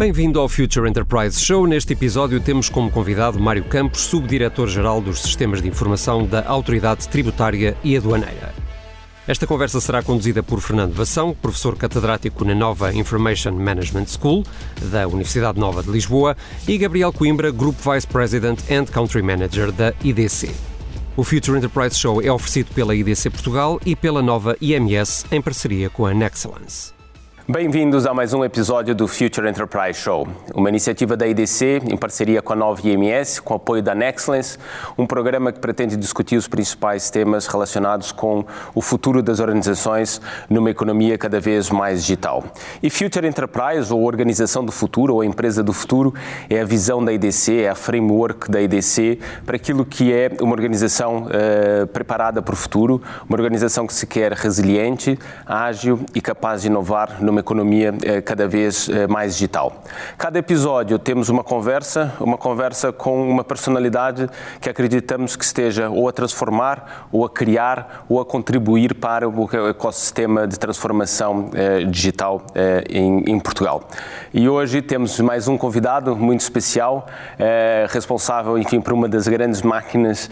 Bem-vindo ao Future Enterprise Show. Neste episódio temos como convidado Mário Campos, subdiretor-geral dos Sistemas de Informação da Autoridade Tributária e Aduaneira. Esta conversa será conduzida por Fernando Vação, professor catedrático na Nova Information Management School, da Universidade Nova de Lisboa, e Gabriel Coimbra, Group Vice President and Country Manager da IDC. O Future Enterprise Show é oferecido pela IDC Portugal e pela nova IMS em parceria com a Nexcellence. Bem-vindos a mais um episódio do Future Enterprise Show, uma iniciativa da IDC em parceria com a Nova IMS, com apoio da Nexcellence, um programa que pretende discutir os principais temas relacionados com o futuro das organizações numa economia cada vez mais digital. E Future Enterprise, ou Organização do Futuro, ou Empresa do Futuro, é a visão da IDC, é a framework da IDC para aquilo que é uma organização uh, preparada para o futuro, uma organização que se quer resiliente, ágil e capaz de inovar numa uma economia eh, cada vez eh, mais digital. Cada episódio temos uma conversa, uma conversa com uma personalidade que acreditamos que esteja ou a transformar, ou a criar, ou a contribuir para o ecossistema de transformação eh, digital em, Portugal. E hoje temos mais um convidado muito especial, responsável, enfim, por uma das grandes máquinas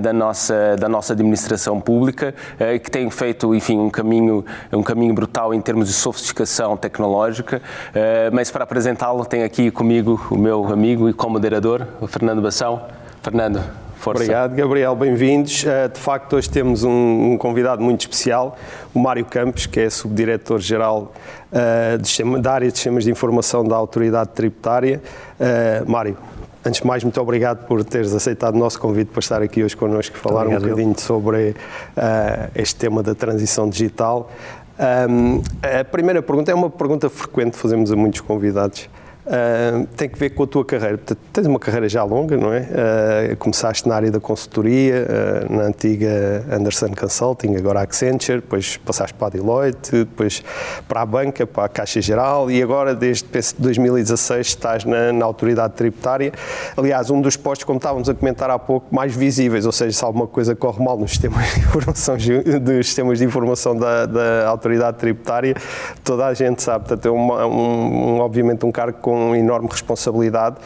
da nossa da nossa administração pública, que tem feito, enfim, um caminho um caminho brutal em termos de sofisticação inovação tecnológica, eh, mas para apresentá-lo tenho aqui comigo o meu amigo e co-moderador, o Fernando Bação. Fernando, Força. Obrigado, Gabriel. Bem-vindos. Eh, de facto, hoje temos um, convidado muito especial, o Mário Campos, que é subdiretor-geral uh, da área de sistemas de informação da Autoridade Tributária. Mário, antes de mais, muito obrigado por teres aceitado o nosso convite para estar aqui hoje connosco e falar obrigado, um bocadinho sobre uh, este tema da transição digital. Um, a primeira pergunta é uma pergunta frequente que fazemos a muitos convidados Uh, tem que ver com a tua carreira. tens uma carreira já longa, não é? Uh, começaste na área da consultoria, uh, na antiga Anderson Consulting, agora Accenture, depois passaste para a Deloitte, depois para a banca, para a Caixa Geral e agora, desde 2016, estás na, na Autoridade Tributária. Aliás, um dos postos, como estávamos a comentar há pouco, mais visíveis, ou seja, se alguma coisa corre mal nos sistemas de informação, dos sistemas de informação da, da Autoridade Tributária, toda a gente sabe. Portanto, é um, um, obviamente um cargo com com enorme responsabilidade.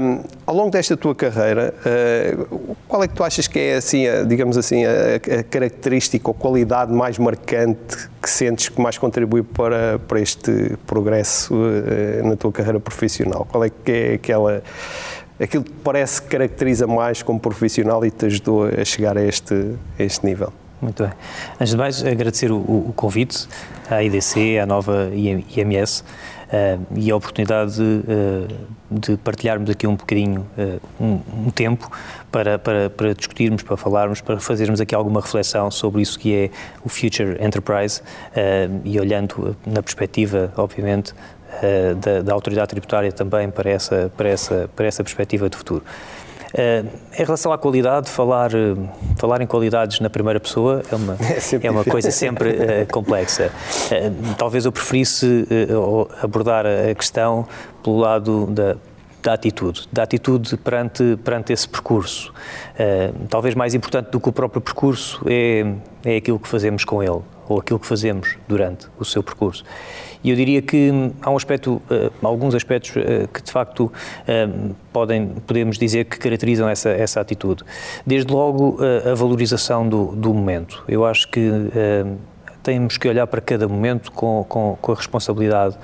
Um, ao longo desta tua carreira, uh, qual é que tu achas que é, assim, a, digamos assim, a, a, característica ou qualidade mais marcante que sentes que mais contribui para, para este progresso uh, na tua carreira profissional? Qual é que é aquela aquilo que parece que caracteriza mais como profissional e te ajudou a chegar a este, a este nível? Muito bem. Antes de mais, agradecer o, o convite à IDC, à nova IMS, uh, e a oportunidade de, uh, de, partilharmos aqui um bocadinho, uh, um, um, tempo para, para, para, discutirmos, para falarmos, para fazermos aqui alguma reflexão sobre isso que é o Future Enterprise e olhando na perspectiva, obviamente, da, da, autoridade tributária também para essa, para essa, para essa perspectiva de futuro. Uh, em relação à qualidade, falar, uh, falar em qualidades na primeira pessoa é uma, é, é uma coisa sempre uh, complexa. talvez eu preferisse abordar a questão pelo lado da da atitude, da atitude perante, perante esse percurso. Uh, talvez mais importante do que o próprio percurso é, é aquilo que fazemos com ele, ou aquilo que fazemos durante o seu percurso. E eu diria que há um aspecto, uh, alguns aspectos uh, que de facto uh, podem, podemos dizer que caracterizam essa, essa atitude. Desde logo a valorização do, do momento. Eu acho que temos que olhar para cada momento com, com, com, a responsabilidade,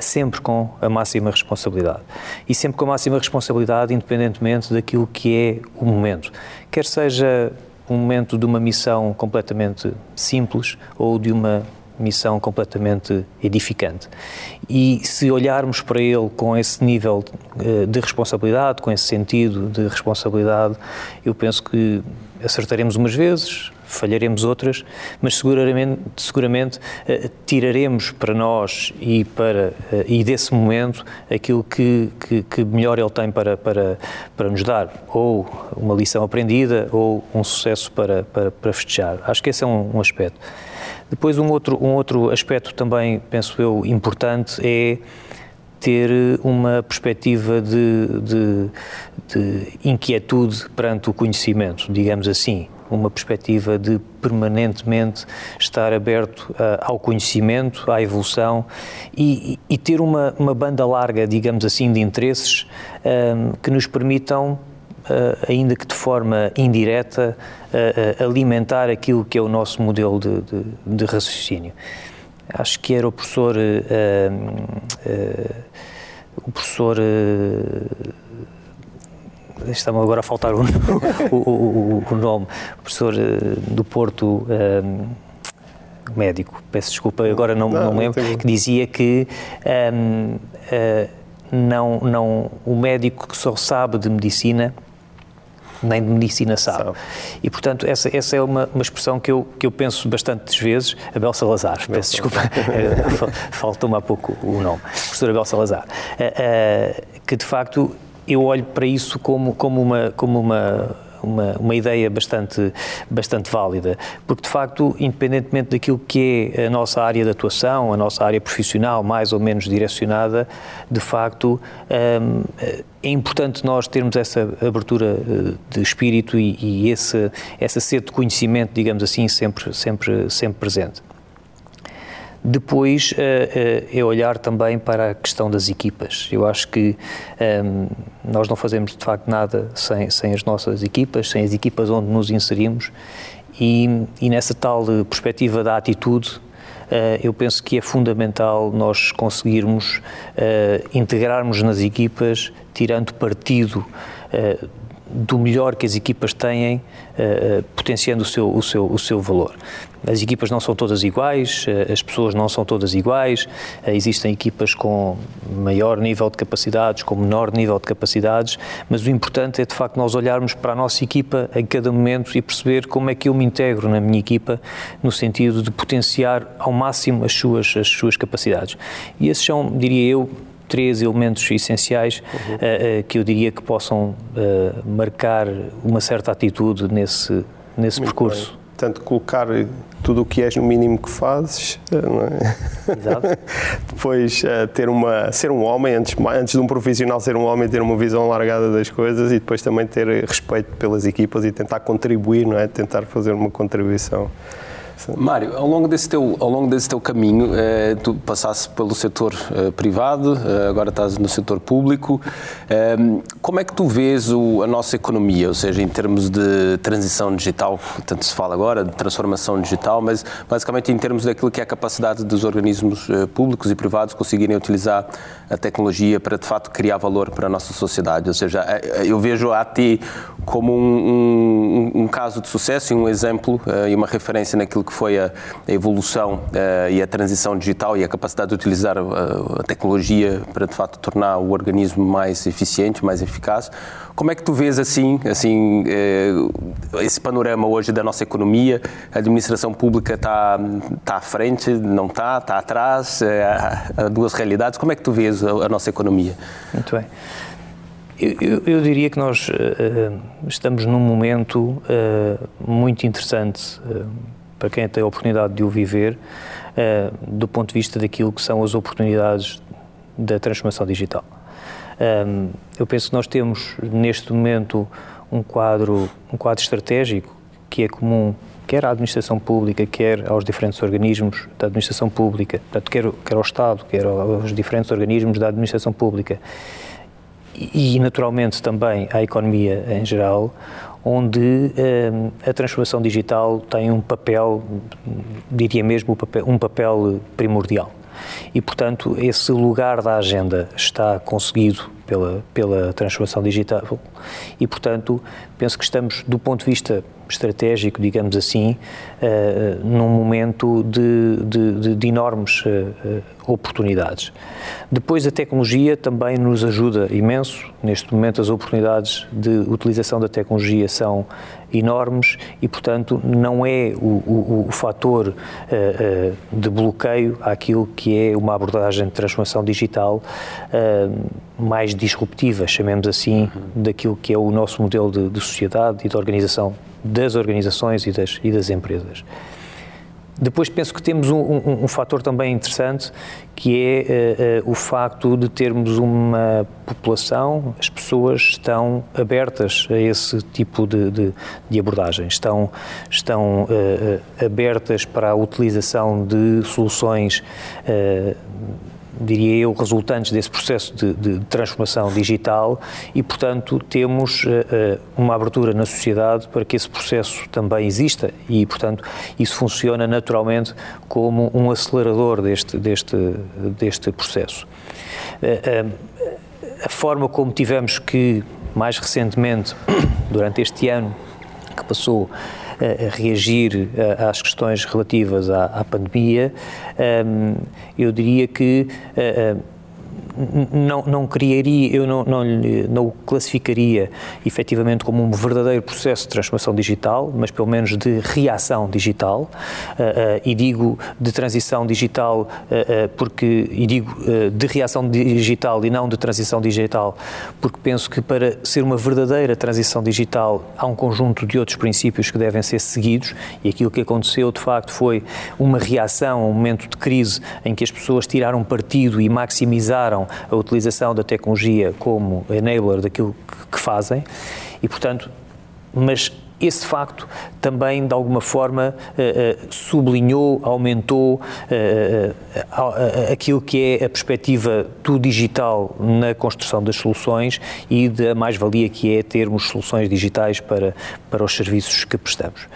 sempre com a máxima responsabilidade. E sempre com a máxima responsabilidade, independentemente daquilo que é o momento. Quer seja um momento de uma missão completamente simples ou de uma missão completamente edificante. E se olharmos para ele com esse nível eh, de responsabilidade, com esse sentido de responsabilidade, eu penso que acertaremos umas vezes, falharemos outras, mas seguramente, seguramente uh, tiraremos para nós e, para, uh, e desse momento aquilo que, que, que, melhor ele tem para, para, para nos dar, ou uma lição aprendida, ou um sucesso para, para, para festejar. Acho que esse é um, um aspecto. Depois, um outro, um outro aspecto também, penso eu, importante é ter uma perspectiva de, de, de, inquietude perante o conhecimento, digamos assim. uma perspectiva de permanentemente estar aberto uh, ao conhecimento, à evolução e, e ter uma, uma, banda larga, digamos assim, de interesses um, que nos permitam ainda que de forma indireta, uh, uh, alimentar aquilo que é o nosso modelo de, de, de raciocínio. Acho que era o professor. o professor está-me agora a faltar o, o, o, o, nome, o professor eh, do Porto, um, médico, peço desculpa, agora não, não, me lembro, que dizia que um, uh, eh, não, não, o médico que só sabe de medicina nem de medicina sabe. sabe. E, portanto, essa, essa é uma, uma expressão que eu, que eu penso bastantes vezes, Abel Salazar, Abel peço desculpa, faltou-me há pouco o nome, professor Abel Salazar, uh, uh, que de facto eu olho para isso como, como uma. Como uma uma, uma ideia bastante, bastante válida, porque de facto, independentemente daquilo que é a nossa área de atuação, a nossa área profissional mais ou menos direcionada, de facto hum, é importante nós termos essa abertura eh, de espírito e, e esse, essa sede de conhecimento, digamos assim, sempre, sempre, sempre presente. Depois é olhar também para a questão das equipas. Eu acho que um, ehm, nós não fazemos de facto nada sem, sem as nossas equipas, sem as equipas onde nos inserimos e, e nessa tal perspectiva da atitude, eu penso que é fundamental nós conseguirmos uh, integrarmos nas equipas, tirando partido uh, do melhor que as equipas têm, uh, potenciando o seu, o, seu, o seu valor. As equipas não são todas iguais, uh, as pessoas não são todas iguais, uh, existem equipas com maior nível de capacidades, com menor nível de capacidades, mas o importante é de facto nós olharmos para a nossa equipa em cada momento e perceber como é que eu me integro na minha equipa no sentido de potenciar ao máximo as suas, as suas capacidades. E esses são, diria eu, três elementos essenciais uhum. uh, uh, que eu diria que possam uh, marcar uma certa atitude nesse, nesse percurso. Bem. Portanto, colocar tudo o que és no mínimo que fazes, não é? Exato. Depois ter uma, ser um homem, antes, antes de um profissional ser um homem, ter uma visão largada das coisas e depois também ter respeito pelas equipas e tentar contribuir, não é? Tentar fazer uma contribuição. Mário, ao longo desse teu, ao longo desse teu caminho, eh, tu passaste pelo setor eh, privado, eh, agora estás no setor público. Eh, como é que tu vês o, a nossa economia, ou seja, em termos de transição digital, tanto se fala agora, de transformação digital, mas basicamente em termos daquilo que é a capacidade dos organismos eh, públicos e privados conseguirem utilizar a tecnologia para, de fato, criar valor para a nossa sociedade. Ou seja, eh, eu vejo a AT como um, um, um caso de sucesso e um exemplo e uma referência naquilo que foi a, evolução uh, e a transição digital e a capacidade de utilizar a, a, tecnologia para de facto tornar o organismo mais eficiente, mais eficaz. Como é que tu vês assim, assim uh, esse panorama hoje da nossa economia? A administração pública está está à frente, não está, está atrás? Uh, há duas realidades. Como é que tu vês a nossa economia? Muito bem. Eu, eu, eu, diria que nós uh, estamos num momento uh, muito interessante uh, para quem tem a oportunidade de o viver, uh, do ponto de vista daquilo que são as oportunidades da transformação digital. Um, ehm, eu penso que nós temos neste momento um quadro, um quadro estratégico que é comum quer à administração pública, quer aos diferentes organismos da administração pública, portanto, quer, quer ao Estado, quer aos diferentes organismos da administração pública e naturalmente também à economia em geral, onde um, a transformação digital tem um papel, diria mesmo, um papel primordial. E, portanto, esse lugar da agenda está conseguido pela, pela transformação digital e, portanto, penso que estamos, do ponto de vista estratégico, digamos assim, uh, num momento de, de, de enormes uh, oportunidades. Depois, a tecnologia também nos ajuda imenso. Neste momento, as oportunidades de utilização da tecnologia são enormes e, portanto, não é o, o, o fator uh, de bloqueio àquilo que é uma abordagem de transformação digital uh, mais disruptiva, chamemos assim, uhum. daquilo que é o nosso modelo de, de sociedade e de organização das organizações e das, e das empresas. depois penso que temos um, um, um fator também interessante que é uh, uh, o facto de termos uma população, as pessoas estão abertas a esse tipo de, de, de abordagem, estão, estão uh, abertas para a utilização de soluções diria eu, resultantes desse processo de, de, transformação digital e, portanto, temos uh, uma abertura na sociedade para que esse processo também exista e, portanto, isso funciona naturalmente como um acelerador deste, deste, deste processo. Uh, uh, a forma como tivemos que, mais recentemente, durante este ano que passou, a reagir às questões relativas à, à pandemia, eu diria que não, não criaria, eu não, não, não o classificaria efetivamente como um verdadeiro processo de transformação digital, mas pelo menos de reação digital, uh, uh, e digo de transição digital uh, porque, e digo de reação digital e não de transição digital, porque penso que para ser uma verdadeira transição digital há um conjunto de outros princípios que devem ser seguidos, e aquilo que aconteceu de facto foi uma reação a um momento de crise em que as pessoas tiraram partido e maximizaram a utilização da tecnologia como enabler daquilo que fazem e, portanto, mas esse facto também, de alguma forma, eh, eh, sublinhou, aumentou eh, aquilo que é a perspectiva do digital na construção das soluções e da mais-valia que é termos soluções digitais para, para os serviços que prestamos.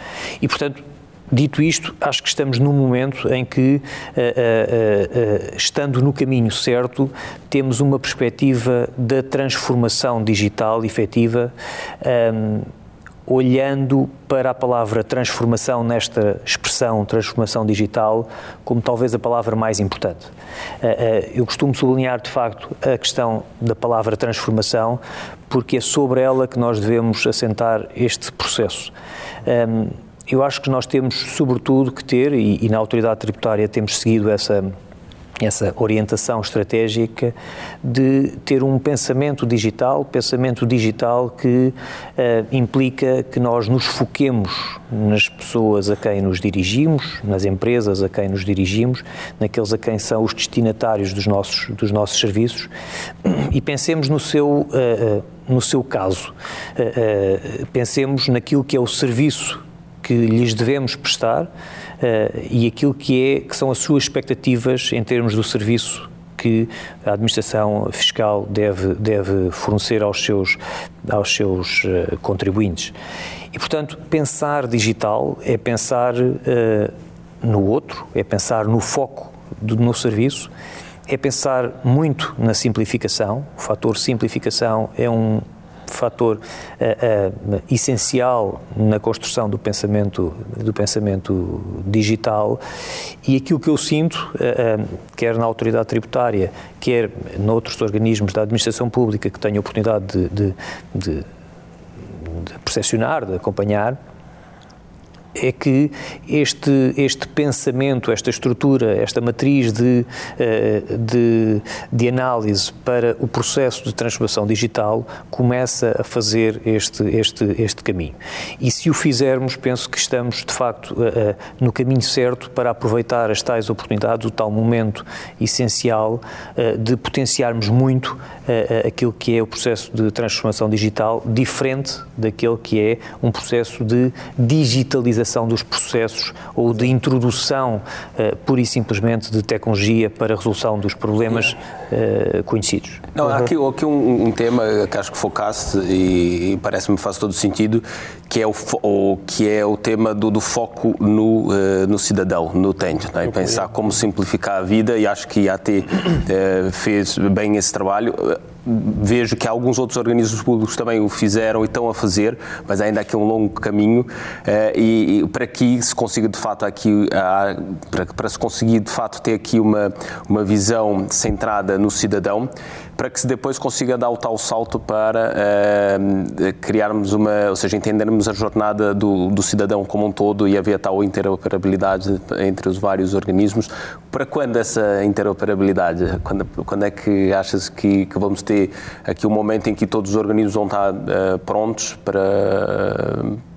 E, portanto, Dito isto, acho que estamos num momento em que, uh, uh, uh, estando no caminho certo, temos uma perspectiva da transformação digital efetiva, um, olhando para a palavra transformação nesta expressão transformação digital como talvez a palavra mais importante. Eu costumo sublinhar, de facto, a questão da palavra transformação, porque é sobre ela que nós devemos assentar este processo. Eu acho que nós temos, sobretudo, que ter, e, e na autoridade tributária temos seguido essa essa orientação estratégica de ter um pensamento digital, pensamento digital que uh, implica que nós nos foquemos nas pessoas a quem nos dirigimos, nas empresas a quem nos dirigimos, naqueles a quem são os destinatários dos nossos, dos nossos serviços e pensemos no seu, uh, no seu caso, uh, pensemos naquilo que é o serviço que lhes devemos prestar uh, e aquilo que, é, que são as suas expectativas em termos do serviço que a administração fiscal deve, deve fornecer aos seus, aos seus uh, contribuintes. E, portanto, pensar digital é pensar uh, no outro, é pensar no foco do, no serviço, é pensar muito na simplificação. O fator simplificação é um, fator uh, uh, essencial na construção do pensamento, do pensamento digital. E aquilo que eu sinto, uh, quer na autoridade tributária, quer noutros organismos da administração pública que tenho a oportunidade de, de, de, de percepcionar, de acompanhar, é que este, este pensamento, esta estrutura, esta matriz de, eh, de, de, análise para o processo de transformação digital começa a fazer este, este, este caminho. E se o fizermos, penso que estamos, de facto, no caminho certo para aproveitar as tais oportunidades, o tal momento essencial eh, de potenciarmos muito eh, aquilo que é o processo de transformação digital, diferente daquele que é um processo de digitalização dos processos ou de introdução uh, pura e simplesmente de tecnologia para a resolução dos problemas uh, conhecidos. Não, há aqui, aqui um, um, tema que acho que focaste e, e parece-me faz todo sentido, que é o, o, que é o tema do, do foco no, uh, no cidadão, no utente, né? pensar como simplificar a vida e acho que a AT fez bem esse trabalho vejo que alguns outros organismos públicos também o fizeram e estão a fazer, mas ainda há aqui um longo caminho eh, e, e para que se consiga de fato aqui para, para se conseguir de fato ter aqui uma uma visão centrada no cidadão para que depois consiga dar o tal salto para uh, criarmos uma, ou seja, entendermos a jornada do, do, cidadão como um todo e haver tal interoperabilidade entre os vários organismos. Para quando essa interoperabilidade? Quando, quando é que achas que, que vamos ter aqui um momento em que todos os organismos vão estar uh, prontos para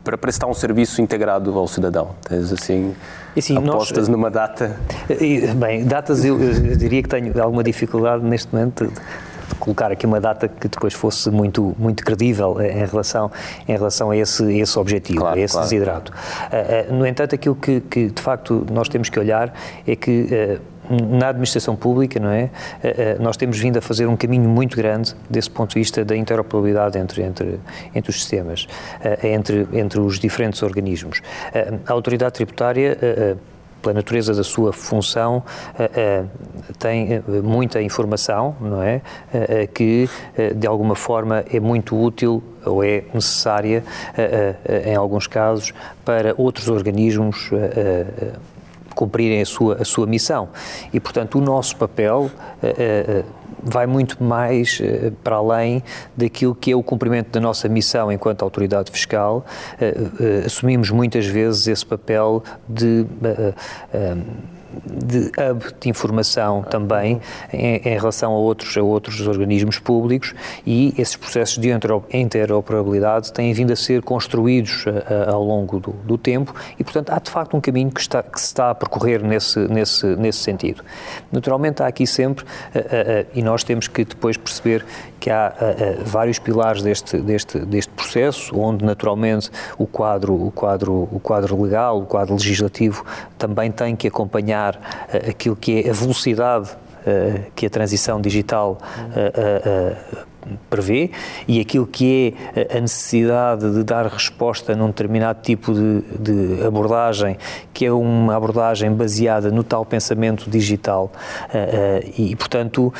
para prestar um serviço integrado ao cidadão? Tens assim, assim apostas nós, numa data? Bem, datas eu, eu, diria que tenho alguma dificuldade neste momento de, colocar aqui uma data que depois fosse muito muito credível em relação em relação a esse esse objetivo, claro, a esse claro. desidrato. Uh, uh, no entanto, aquilo que, que, de facto nós temos que olhar é que na administração pública, não é? Eh, eh, nós temos vindo a fazer um caminho muito grande desse ponto de vista da interoperabilidade entre, entre, entre os sistemas, eh, entre, entre os diferentes organismos. A autoridade tributária pela natureza da sua função, tem muita informação, não é? que, de alguma forma, é muito útil ou é necessária, em alguns casos, para outros organismos cumprirem a sua, a sua missão. E, portanto, o nosso papel uh, uh, vai muito mais uh, para além daquilo que é o cumprimento da nossa missão enquanto autoridade fiscal. assumimos muitas vezes esse papel de de hub de informação também em, em, relação a outros, a outros organismos públicos e esses processos de interoperabilidade têm vindo a ser construídos a, a, ao longo do, do, tempo e, portanto, há de facto um caminho que, está, que se está a percorrer nesse, nesse, nesse sentido. Naturalmente, há aqui sempre, e nós temos que depois perceber que há vários pilares deste, deste, deste processo, onde naturalmente o quadro, o, quadro, o quadro legal, o quadro legislativo também tem que acompanhar uh, aquilo que é a velocidade que a transição digital prevê e aquilo que é a necessidade de dar resposta num determinado tipo de, de, abordagem, que é uma abordagem baseada no tal pensamento digital. e, portanto,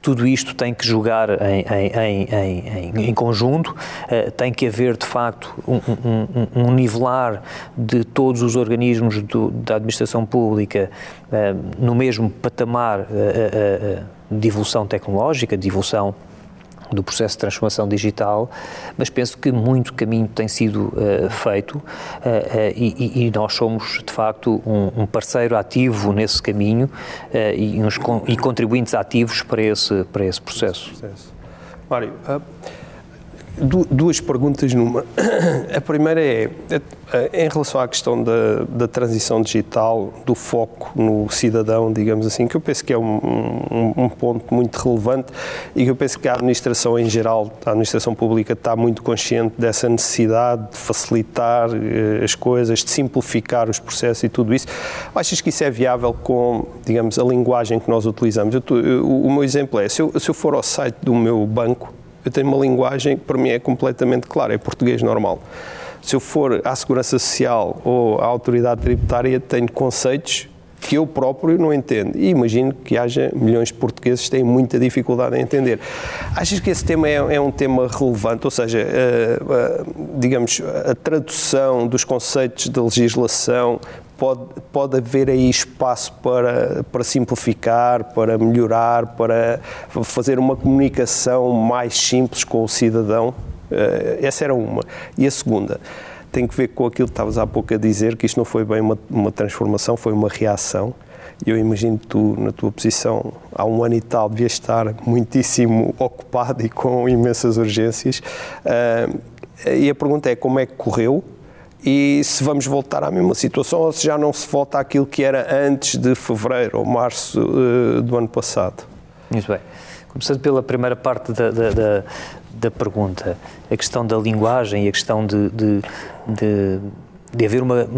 tudo isto tem que jogar em, em, em, em conjunto, uh, tem que haver de facto um, um, um nivelar de todos os organismos do, da administração pública uh, no mesmo patamar uh, de evolução tecnológica, de evolução do processo de transformação digital, mas penso que muito caminho tem sido uh, feito uh, uh, e, e, nós somos, de facto, um, um parceiro ativo nesse caminho e, uns, e contribuintes ativos para esse, para esse processo. Mário, duas perguntas numa. A primeira é, é, em relação à questão da, da transição digital, do foco no cidadão, digamos assim, que eu penso que é um, um, um, ponto muito relevante e que eu penso que a administração em geral, a administração pública está muito consciente dessa necessidade de facilitar eh, as coisas, de simplificar os processos e tudo isso. Achas que isso é viável com, digamos, a linguagem que nós utilizamos? Eu, eu, o meu exemplo é, se eu, se eu for ao site do meu banco, eu tenho uma linguagem que para mim é completamente clara, é português normal. Se eu for à Segurança Social ou à Autoridade Tributária, tenho conceitos que eu próprio não entendo. E imagino que haja milhões de portugueses que têm muita dificuldade em entender. Achas que esse tema é, é um tema relevante? Ou seja, uh, uh, digamos, a tradução dos conceitos de legislação pode, pode haver aí espaço para, para simplificar, para melhorar, para fazer uma comunicação mais simples com o cidadão? Uh, essa era uma. E a segunda tem que ver com aquilo que estavas há pouco a dizer, que isto não foi bem uma, uma transformação, foi uma reação. Eu imagino que tu, na tua posição, há um ano e tal, devias estar muitíssimo ocupado e com imensas urgências. Uh, e a pergunta é como é que correu e se vamos voltar à mesma situação ou se já não se volta àquilo que era antes de fevereiro ou março uh, do ano passado. Muito bem. Começando pela primeira parte da, da, da, da pergunta, a questão da linguagem e a questão de, de, de, de haver uma,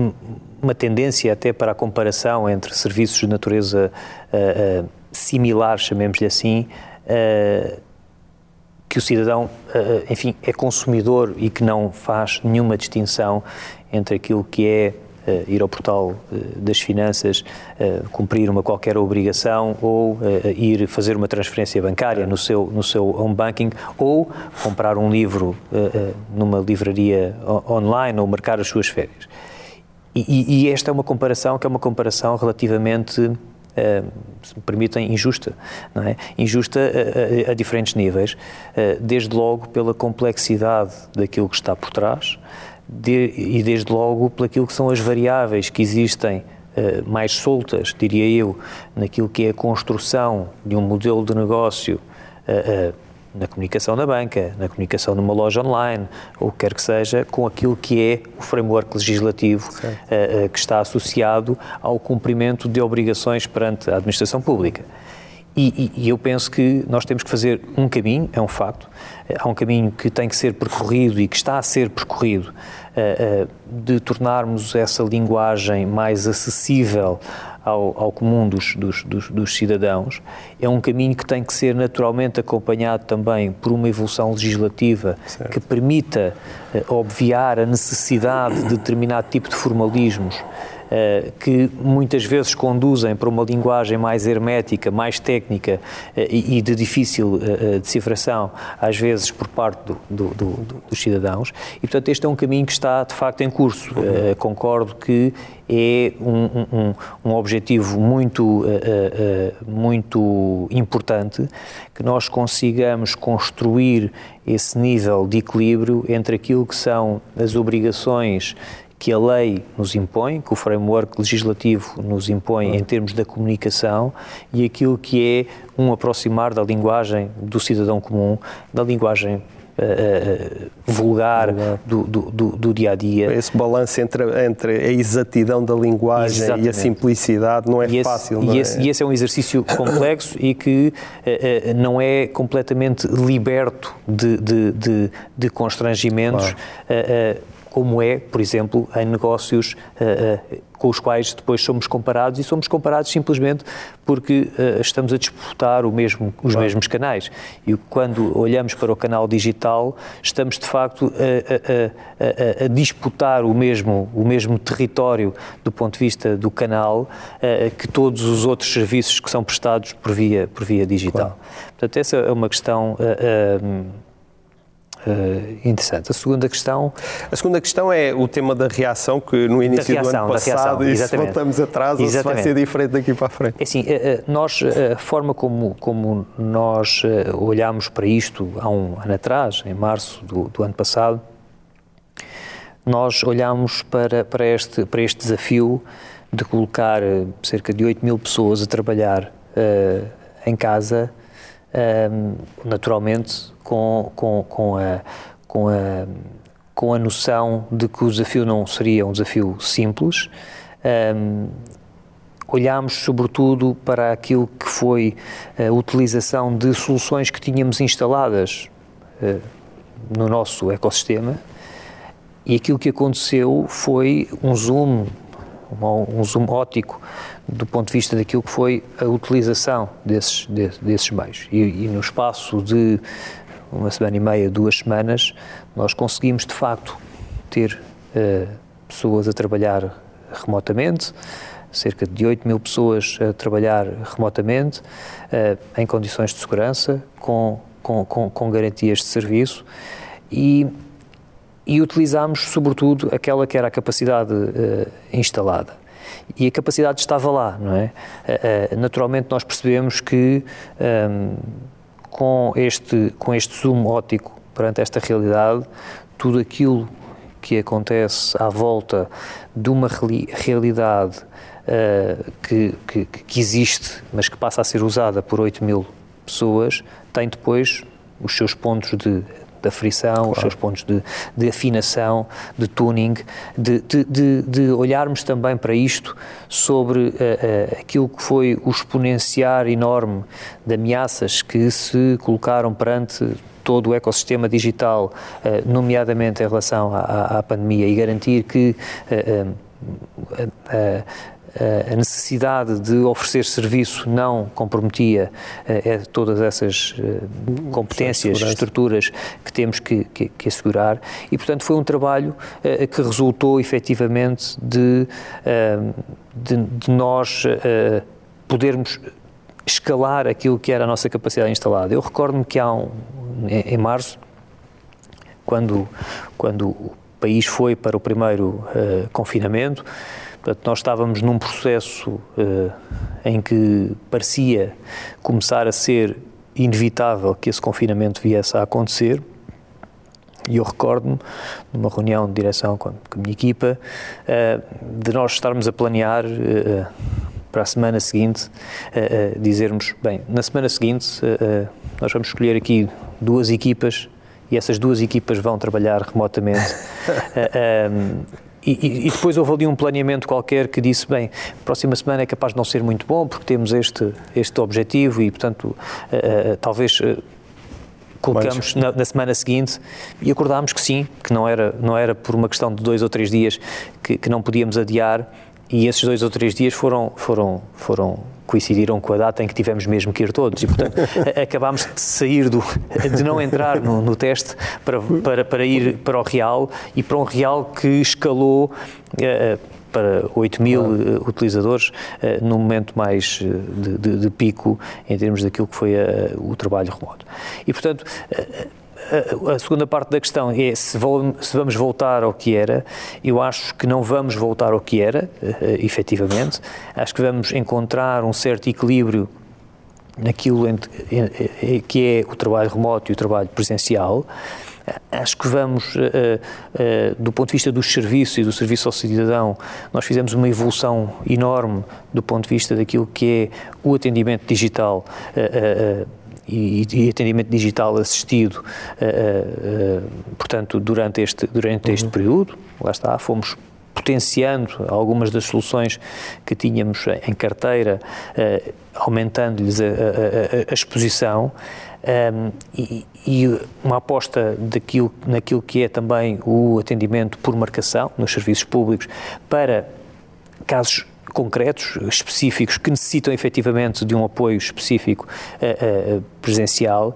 uma tendência até para a comparação entre serviços de natureza uh, uh, similar, chamemos-lhe assim, uh, que o cidadão, enfim, é consumidor e que não faz nenhuma distinção entre aquilo que é Uh, ir ao portal uh, das finanças, uh, cumprir uma qualquer obrigação ou ir fazer uma transferência bancária no seu, no seu home banking ou comprar um livro numa livraria online ou marcar as suas férias. E, e, esta é uma comparação que é uma comparação relativamente se me permitem, injusta, não é? Injusta a, a, a diferentes níveis, desde logo pela complexidade daquilo que está por trás de, e desde logo pelaquilo que são as variáveis que existem Uh, mais soltas, diria eu, naquilo que é a construção de um modelo de negócio uh, uh, na comunicação da banca, na comunicação numa loja online, ou o que quer que seja, com aquilo que é o framework legislativo que está associado ao cumprimento de obrigações perante a administração pública. E, e, e, eu penso que nós temos que fazer um caminho, é um facto, há um caminho que tem que ser percorrido e que está a ser percorrido, de tornarmos essa linguagem mais acessível ao, ao comum dos, dos, dos, dos, cidadãos, é um caminho que tem que ser naturalmente acompanhado também por uma evolução legislativa certo. que permita uh, obviar a necessidade de determinado tipo de formalismos eh, que muitas vezes conduzem para uma linguagem mais hermética, mais técnica eh, e de difícil eh, decifração, às vezes por parte do, do, do, dos cidadãos. E, portanto, este é um caminho que está, de facto, em curso. Uhum. concordo que é um, um, um objetivo muito, muito importante que nós consigamos construir esse nível de equilíbrio entre aquilo que são as obrigações que a lei nos impõe, que o framework legislativo nos impõe em termos da comunicação e aquilo que é um aproximar da linguagem do cidadão comum, da linguagem uh, vulgar do, do, do, do, dia a dia. Esse balanço entre, entre a exatidão da linguagem Exatamente. e a simplicidade não é e fácil. Esse, não e, é? Esse, e esse é um exercício complexo e que uh, não é completamente liberto de, de, de, de constrangimentos. Claro como é, por exemplo, em negócios uh, uh, com os quais depois somos comparados e somos comparados simplesmente porque uh, estamos a disputar mesmo, os claro. mesmos canais. E quando olhamos para o canal digital, estamos de facto a, a, a, a disputar o mesmo, o mesmo território do ponto de vista do canal que todos os outros serviços que são prestados por via, por via digital. Claro. Portanto, essa é uma questão Uh, interessante. A segunda questão. A segunda questão é o tema da reação, que no início reação, do ano passado, e se voltamos atrás, ou se vai ser diferente daqui para a frente? É assim, uh, nós, a forma como, como nós uh, olhámos para isto há um ano atrás, em março do, do ano passado, nós olhámos para, para, este, para este desafio de colocar cerca de 8 mil pessoas a trabalhar em casa naturalmente com, com, com, a, com, a, com a noção de que o desafio não seria um desafio simples. Olhámos sobretudo para aquilo que foi a utilização de soluções que tínhamos instaladas uh, no nosso ecossistema e aquilo que aconteceu foi um zoom, um zoom ótico do ponto de vista daquilo que foi a utilização desses, de, desses meios. E, e, no espaço de uma semana e meia, duas semanas, nós conseguimos de facto ter uh, pessoas a trabalhar remotamente, cerca de 8 mil pessoas a trabalhar remotamente, uh, em condições de segurança, com, com, com, com garantias de serviço e, e utilizámos sobretudo aquela que era a capacidade uh, instalada e a capacidade estava lá, não é? Eh, eh, naturalmente nós percebemos que um, ehm, com, este, com este zoom ótico perante esta realidade, tudo aquilo que acontece à volta de uma realidade uh, que, que, que, existe, mas que passa a ser usada por 8 mil pessoas, tem depois os seus pontos de da frição, claro. os seus pontos de, de afinação, de tuning, de, de, de, olharmos também para isto sobre uh, uh, aquilo que foi o exponenciar enorme de ameaças que se colocaram perante todo o ecossistema digital, uh, nomeadamente em relação à, à, pandemia, e garantir que a necessidade de oferecer serviço não comprometia é, todas essas eh, competências, estruturas que temos que, que, que, assegurar e, portanto, foi um trabalho eh, que resultou efetivamente de, de, de nós podermos escalar aquilo que era a nossa capacidade instalada. Eu recordo-me que há um, em, em março, quando, quando o país foi para o primeiro uh, confinamento, Portanto, nós estávamos num processo uh, em que parecia começar a ser inevitável que esse confinamento viesse a acontecer. E eu recordo-me, numa reunião de direção com a, minha equipa, uh, de nós estarmos a planear uh, para a semana seguinte, dizermos: bem, na semana seguinte nós vamos escolher aqui duas equipas e essas duas equipas vão trabalhar remotamente. e, e, depois houve ali um planeamento qualquer que disse, bem, próxima semana é capaz de não ser muito bom porque temos este, este objetivo e, portanto, uh, uh, talvez uh, colocamos na, na, semana seguinte. E acordámos que sim, que não era, não era por uma questão de dois ou três dias que, que não podíamos adiar. E esses dois ou três dias foram, foram, foram coincidiram com a data em que tivemos mesmo que ir todos e, portanto, acabámos de sair do, de não entrar no, no teste para, para, para ir para o Real e para um Real que escalou uh, para 8 mil uh, utilizadores uh, no momento mais de, de, de, pico em termos daquilo que foi o trabalho remoto. E, portanto, a, segunda parte da questão é se, se, vamos voltar ao que era. Eu acho que não vamos voltar ao que era, uh, efetivamente. Acho que vamos encontrar um certo equilíbrio naquilo entre, que é o trabalho remoto e o trabalho presencial. Acho que vamos, uh, uh, do ponto de vista dos serviços e do serviço ao cidadão, nós fizemos uma evolução enorme do ponto de vista daquilo que é o atendimento digital uh, e, e, atendimento digital assistido, uh, uh, portanto, durante este, durante uhum. este período. Lá está, fomos potenciando algumas das soluções que tínhamos em carteira, uh, aumentando-lhes a, a, a, exposição. Um, e, e, uma aposta daquilo, naquilo que é também o atendimento por marcação nos serviços públicos para casos concretos, específicos, que necessitam efetivamente de um apoio específico uh, uh, presencial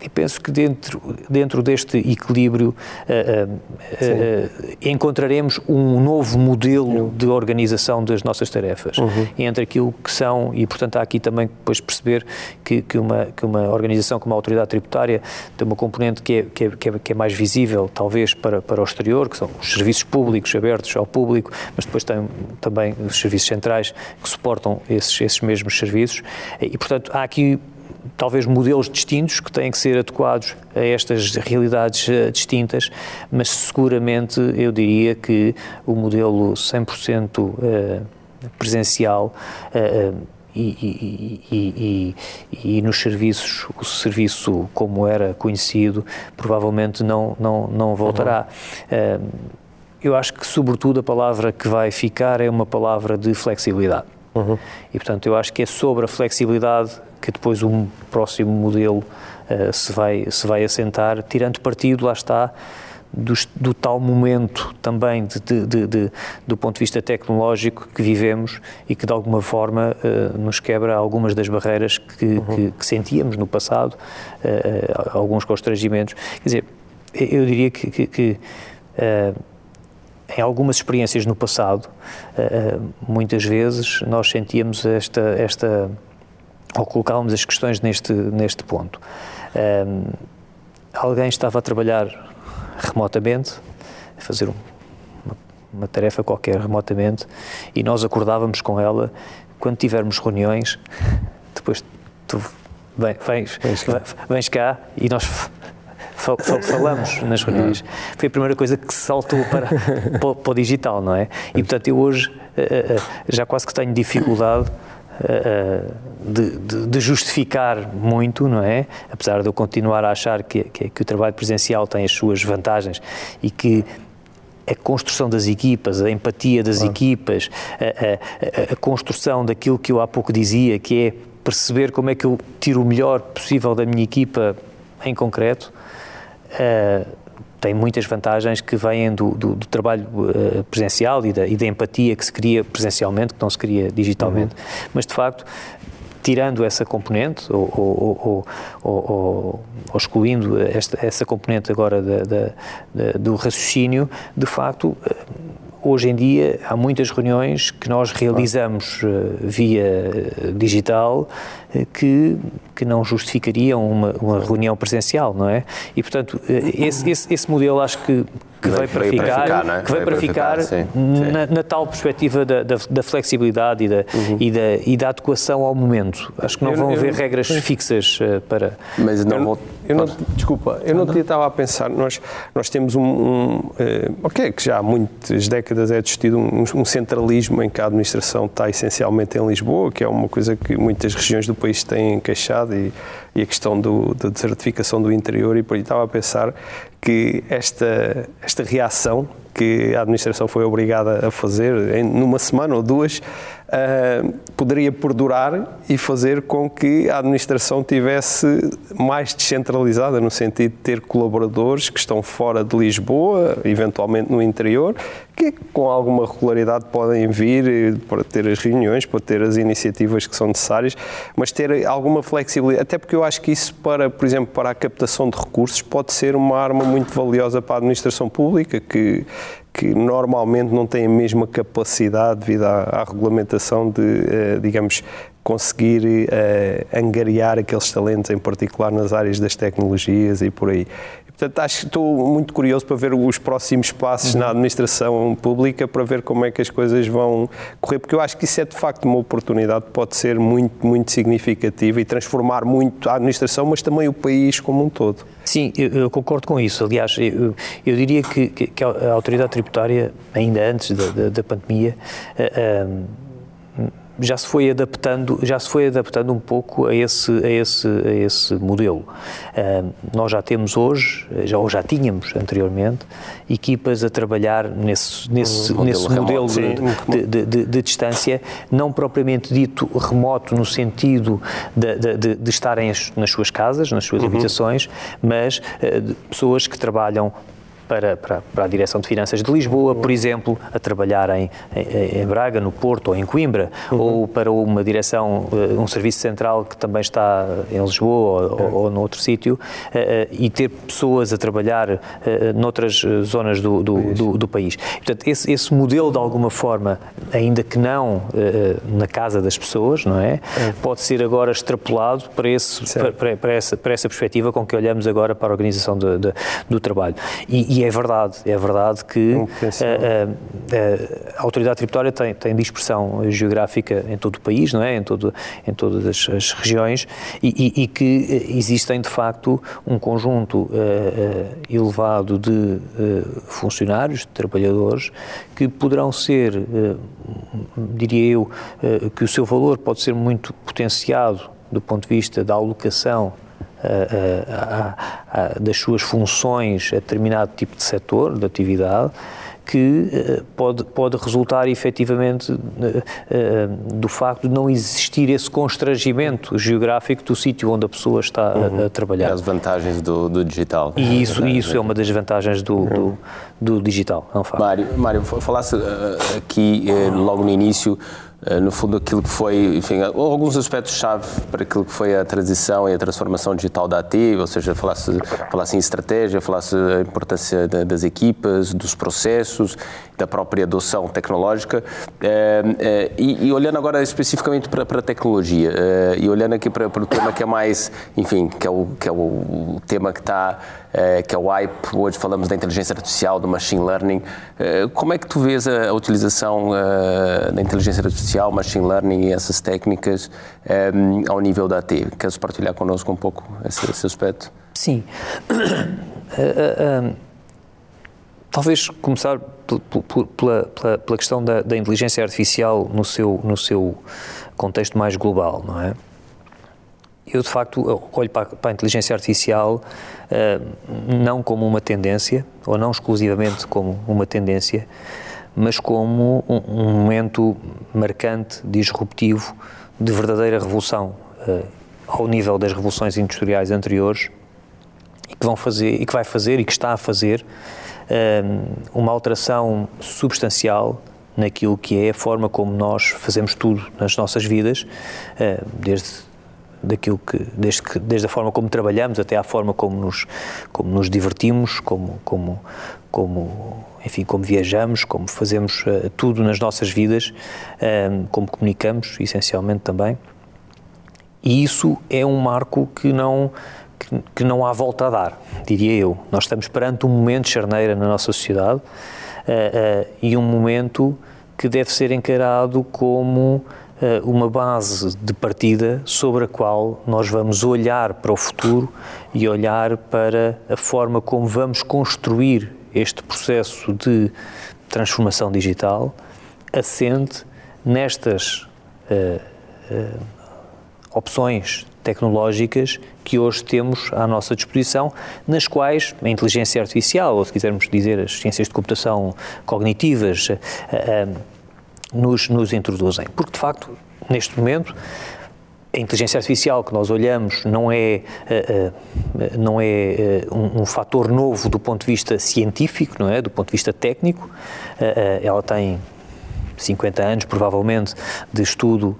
e penso que dentro, dentro deste equilíbrio uh, uh, encontraremos um novo modelo de organização das nossas tarefas. Uhum. entre aquilo que são, e portanto há aqui também depois perceber que, que, uma, que uma organização como a autoridade tributária tem uma componente que é, que é, que é, que é mais visível talvez para, para o exterior, que são os serviços públicos abertos ao público, mas depois tem também os serviços centrais que suportam esses, esses mesmos serviços. E portanto há aqui talvez modelos distintos que têm que ser adequados a estas realidades uh, distintas, mas seguramente eu diria que o modelo 100% uh, eh, presencial uh, e, e, e, e, nos serviços, o serviço como era conhecido, provavelmente não, não, não voltará. Uhum. eu acho que, sobretudo, a palavra que vai ficar é uma palavra de flexibilidade. Uhum. E, portanto, eu acho que é sobre a flexibilidade que depois um próximo modelo uh, se, vai, se vai assentar, tirando partido, lá está, do, do tal momento também de, de, de, do ponto de vista tecnológico que vivemos e que de alguma forma uh, nos quebra algumas das barreiras que, uhum. que, que sentíamos no passado, uh, alguns constrangimentos. Quer dizer, eu diria que, que, que em algumas experiências no passado, muitas vezes nós sentíamos esta, esta ou colocávamos as questões neste, neste ponto. Um, alguém estava a trabalhar remotamente, a fazer um, uma, uma, tarefa qualquer remotamente, e nós acordávamos com ela quando tivermos reuniões, depois tu vem, vens, vens, cá. vens cá e nós falamos nas reuniões. Foi a primeira coisa que saltou para, para, para o digital, não é? E portanto eu hoje eh, eh, já quase que tenho dificuldade eh, de, de, de, justificar muito, não é? Apesar de eu continuar a achar que, que, que o trabalho presencial tem as suas vantagens e que a construção das equipas, a empatia das equipas, a, a, a, construção daquilo que eu há pouco dizia, que é perceber como é que eu tiro o melhor possível da minha equipa em concreto. Uh, tem muitas vantagens que vêm do, do, do trabalho uh, presencial e da, e da, empatia que se cria presencialmente, que não se cria digitalmente, uhum. mas de facto tirando essa componente ou, ou, ou, ou excluindo esta, essa componente agora da, da, do raciocínio, de facto, eh, hoje em dia há muitas reuniões que nós realizamos uh, via digital uh, que, que não justificariam uma, uma reunião presencial, não é? E, portanto, esse, esse, esse modelo acho que que veio, para ficar, para ficar é? que veio, para ficar, na, na, tal perspectiva da, da, da flexibilidade e da, uhum. e, da, e da adequação ao momento. Acho que não eu, vão haver regras fixas para. Mas não, Eu não, desculpa, eu não estava a pensar, nós, nós temos um, um uh, ok, que já há muitas décadas é discutido um, um, centralismo em que a administração está essencialmente em Lisboa, que é uma coisa que muitas regiões do país têm queixado e, e a questão do, da desertificação do interior e por aí. Estava a pensar que esta, esta reação que a administração foi obrigada a fazer em numa semana ou duas uh, poderia perdurar e fazer com que a administração tivesse mais descentralizada, no sentido de ter colaboradores que estão fora de Lisboa, eventualmente no interior, que com alguma regularidade podem vir eh, para ter as reuniões, para ter as iniciativas que são necessárias, mas ter alguma flexibilidade, até porque eu acho que isso para, por exemplo, para a captação de recursos pode ser uma arma muito valiosa para a administração pública, que que normalmente não têm a mesma capacidade devido à, à regulamentação de, eh, digamos, conseguir uh, angariar aqueles talentos, em particular nas áreas das tecnologias e por aí. Portanto, acho que estou muito curioso para ver os próximos passos uhum. na administração pública, para ver como é que as coisas vão correr, porque eu acho que isso é de facto uma oportunidade, pode ser muito, muito significativa e transformar muito a administração, mas também o país como um todo. Sim, eu, eu concordo com isso. Aliás, eu, eu diria que, que, que, a autoridade tributária, ainda antes da, da, da pandemia, uh, já se foi adaptando, já se foi adaptando um pouco a esse, a esse, a esse modelo. Uh, nós já temos hoje, já, ou já tínhamos anteriormente, equipas a trabalhar nesse, nesse, um nesse modelo, de, de, de, de, distância, não propriamente dito remoto no sentido de, de estarem nas suas casas, nas suas uhum. habitações, mas uh, pessoas que trabalham para, para, para, a Direção de Finanças de Lisboa, por exemplo, a trabalhar em, em, em Braga, no Porto ou em Coimbra, uhum. ou para uma direção, eh, um serviço central que também está em Lisboa ou, ou, ou noutro sítio, eh, eh, e ter pessoas a trabalhar noutras zonas do, do, do, do país. Portanto, esse, esse, modelo, de alguma forma, ainda que não na casa das pessoas, não é? é. Pode ser agora extrapolado para, esse, para, para, essa, para essa perspectiva com que olhamos agora para a organização de, de, do trabalho. E, e é verdade, é verdade que a, a, a, autoridade tributária tem, tem dispersão geográfica em todo o país, não é? em, todo, em todas as, as regiões, e, e, e, que existem de facto um conjunto uh, uh, elevado de uh, funcionários, de trabalhadores, que poderão ser, diria eu, que o seu valor pode ser muito potenciado do ponto de vista da alocação das suas funções a determinado tipo de setor, de atividade, que eh, pode, pode resultar efetivamente eh, eh, do facto de não existir esse constrangimento geográfico do sítio onde a pessoa está uhum. a, trabalhar. as vantagens do, do digital. E isso, é, isso é uma das vantagens do, uhum. do, do, digital, é um facto. Mário, Mário falasse aqui logo no início no fundo, aquilo que foi, enfim, alguns aspectos-chave para aquilo que foi a transição e a transformação digital da AT, ou seja, falasse, falasse em estratégia, falasse a importância das equipas, dos processos, da própria adoção tecnológica. É, é, e, e, olhando agora especificamente para, para a tecnologia, e olhando aqui para, para, o tema que é mais, enfim, que é o, que é o tema que está, que é o hype, hoje falamos da inteligência artificial, do machine learning. como é que tu vês a utilização da inteligência artificial, machine learning e essas técnicas ao nível da AT? Queres partilhar connosco um pouco esse, esse aspecto? Sim. talvez começar pela, pela, pela questão da, da, inteligência artificial no seu, no seu contexto mais global, não é? Eu, de facto, olho para, para a inteligência artificial uh, não como uma tendência, ou não exclusivamente como uma tendência, mas como um, um momento marcante, disruptivo, de verdadeira revolução, uh, ao nível das revoluções industriais anteriores, e que vão fazer, e que vai fazer, e que está a fazer, uma alteração substancial naquilo que é a forma como nós fazemos tudo nas nossas vidas, desde daquilo que desde, que desde a forma como trabalhamos até à forma como nos como nos divertimos como como como enfim como viajamos como fazemos uh, tudo nas nossas vidas como comunicamos essencialmente também e isso é um marco que não que, que, não há volta a dar, diria eu. Nós estamos perante um momento de charneira na nossa sociedade uh, e um momento que deve ser encarado como uma base de partida sobre a qual nós vamos olhar para o futuro e olhar para a forma como vamos construir este processo de transformação digital assente nestas uh, uh, opções tecnológicas que hoje temos à nossa disposição, nas quais a inteligência artificial, ou se quisermos dizer as ciências de computação cognitivas, uh, nos, nos introduzem. Porque, de facto, neste momento, a inteligência artificial que nós olhamos não é, não é um, um fator novo do ponto de vista científico, não é? Do ponto de vista técnico. Ela tem 50 anos, provavelmente, de estudo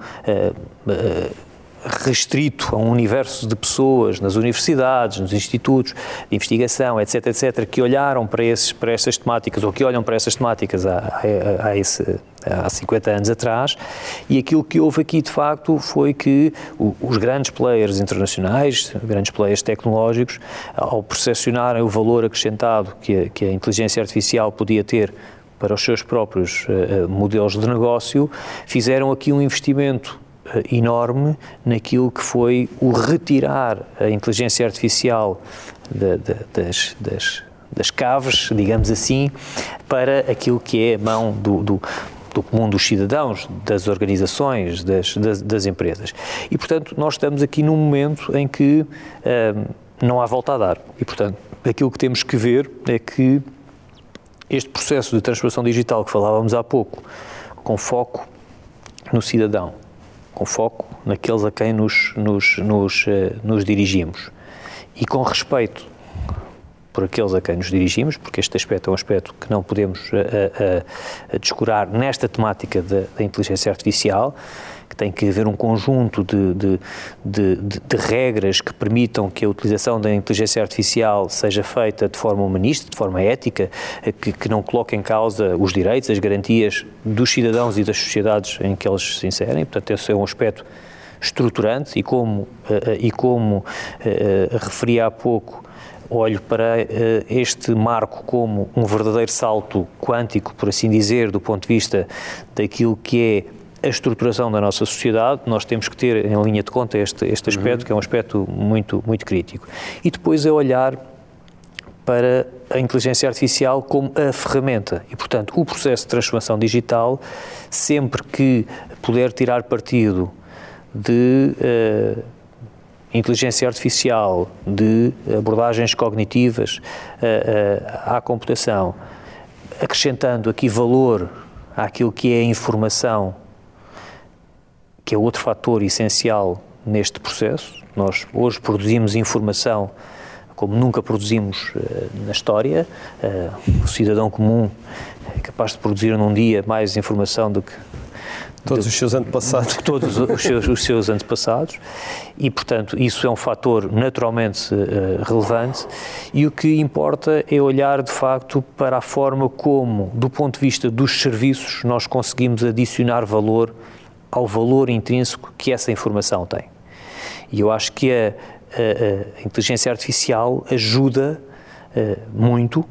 restrito a um universo de pessoas nas universidades, nos institutos de investigação, etc., etc., que olharam para, esses, para essas temáticas ou que olham para essas temáticas há, há, há, esse, há 50 anos atrás, e aquilo que houve aqui de facto foi que os grandes players internacionais, grandes players tecnológicos, ao percepcionarem o valor acrescentado que a, que a inteligência artificial podia ter para os seus próprios uh, modelos de negócio, fizeram aqui um investimento enorme naquilo que foi o retirar a inteligência artificial de, de, das, das, das caves, digamos assim, para aquilo que é a mão do, do do comum dos cidadãos, das organizações, das, das, das, empresas. E, portanto, nós estamos aqui num momento em que ehm, não há volta a dar. E, portanto, aquilo que temos que ver é que este processo de transformação digital que falávamos há pouco, com foco no cidadão, com foco naqueles a quem nos, nos, nos, eh, nos dirigimos. E com respeito por aqueles a quem nos dirigimos, porque este aspecto é um aspecto que não podemos uh, uh, descurar nesta temática da, da inteligência artificial, tem que haver um conjunto de, de, de, de, regras que permitam que a utilização da inteligência artificial seja feita de forma humanista, de forma ética, que, que não coloque em causa os direitos, as garantias dos cidadãos e das sociedades em que eles se inserem. Portanto, esse é um aspecto estruturante e como, e como referi há pouco, olho para este marco como um verdadeiro salto quântico, por assim dizer, do ponto de vista daquilo que é a estruturação da nossa sociedade, nós temos que ter em linha de conta este, este aspecto, uhum. que é um aspecto muito, muito crítico. E depois é olhar para a inteligência artificial como a ferramenta. E, portanto, o processo de transformação digital, sempre que puder tirar partido de uh, inteligência artificial, de abordagens cognitivas uh, uh, à computação, acrescentando aqui valor àquilo que é a informação que é outro fator essencial neste processo. Nós hoje produzimos informação como nunca produzimos uh, na história. Uh, o cidadão comum é capaz de produzir num dia mais informação do que todos os seus antepassados. Todos os seus, os seus antepassados. E, portanto, isso é um fator naturalmente uh, relevante. E o que importa é olhar, de facto, para a forma como, do ponto de vista dos serviços, nós conseguimos adicionar valor ao valor intrínseco que essa informação tem. E eu acho que a, a, a inteligência artificial ajuda uh, muito uh,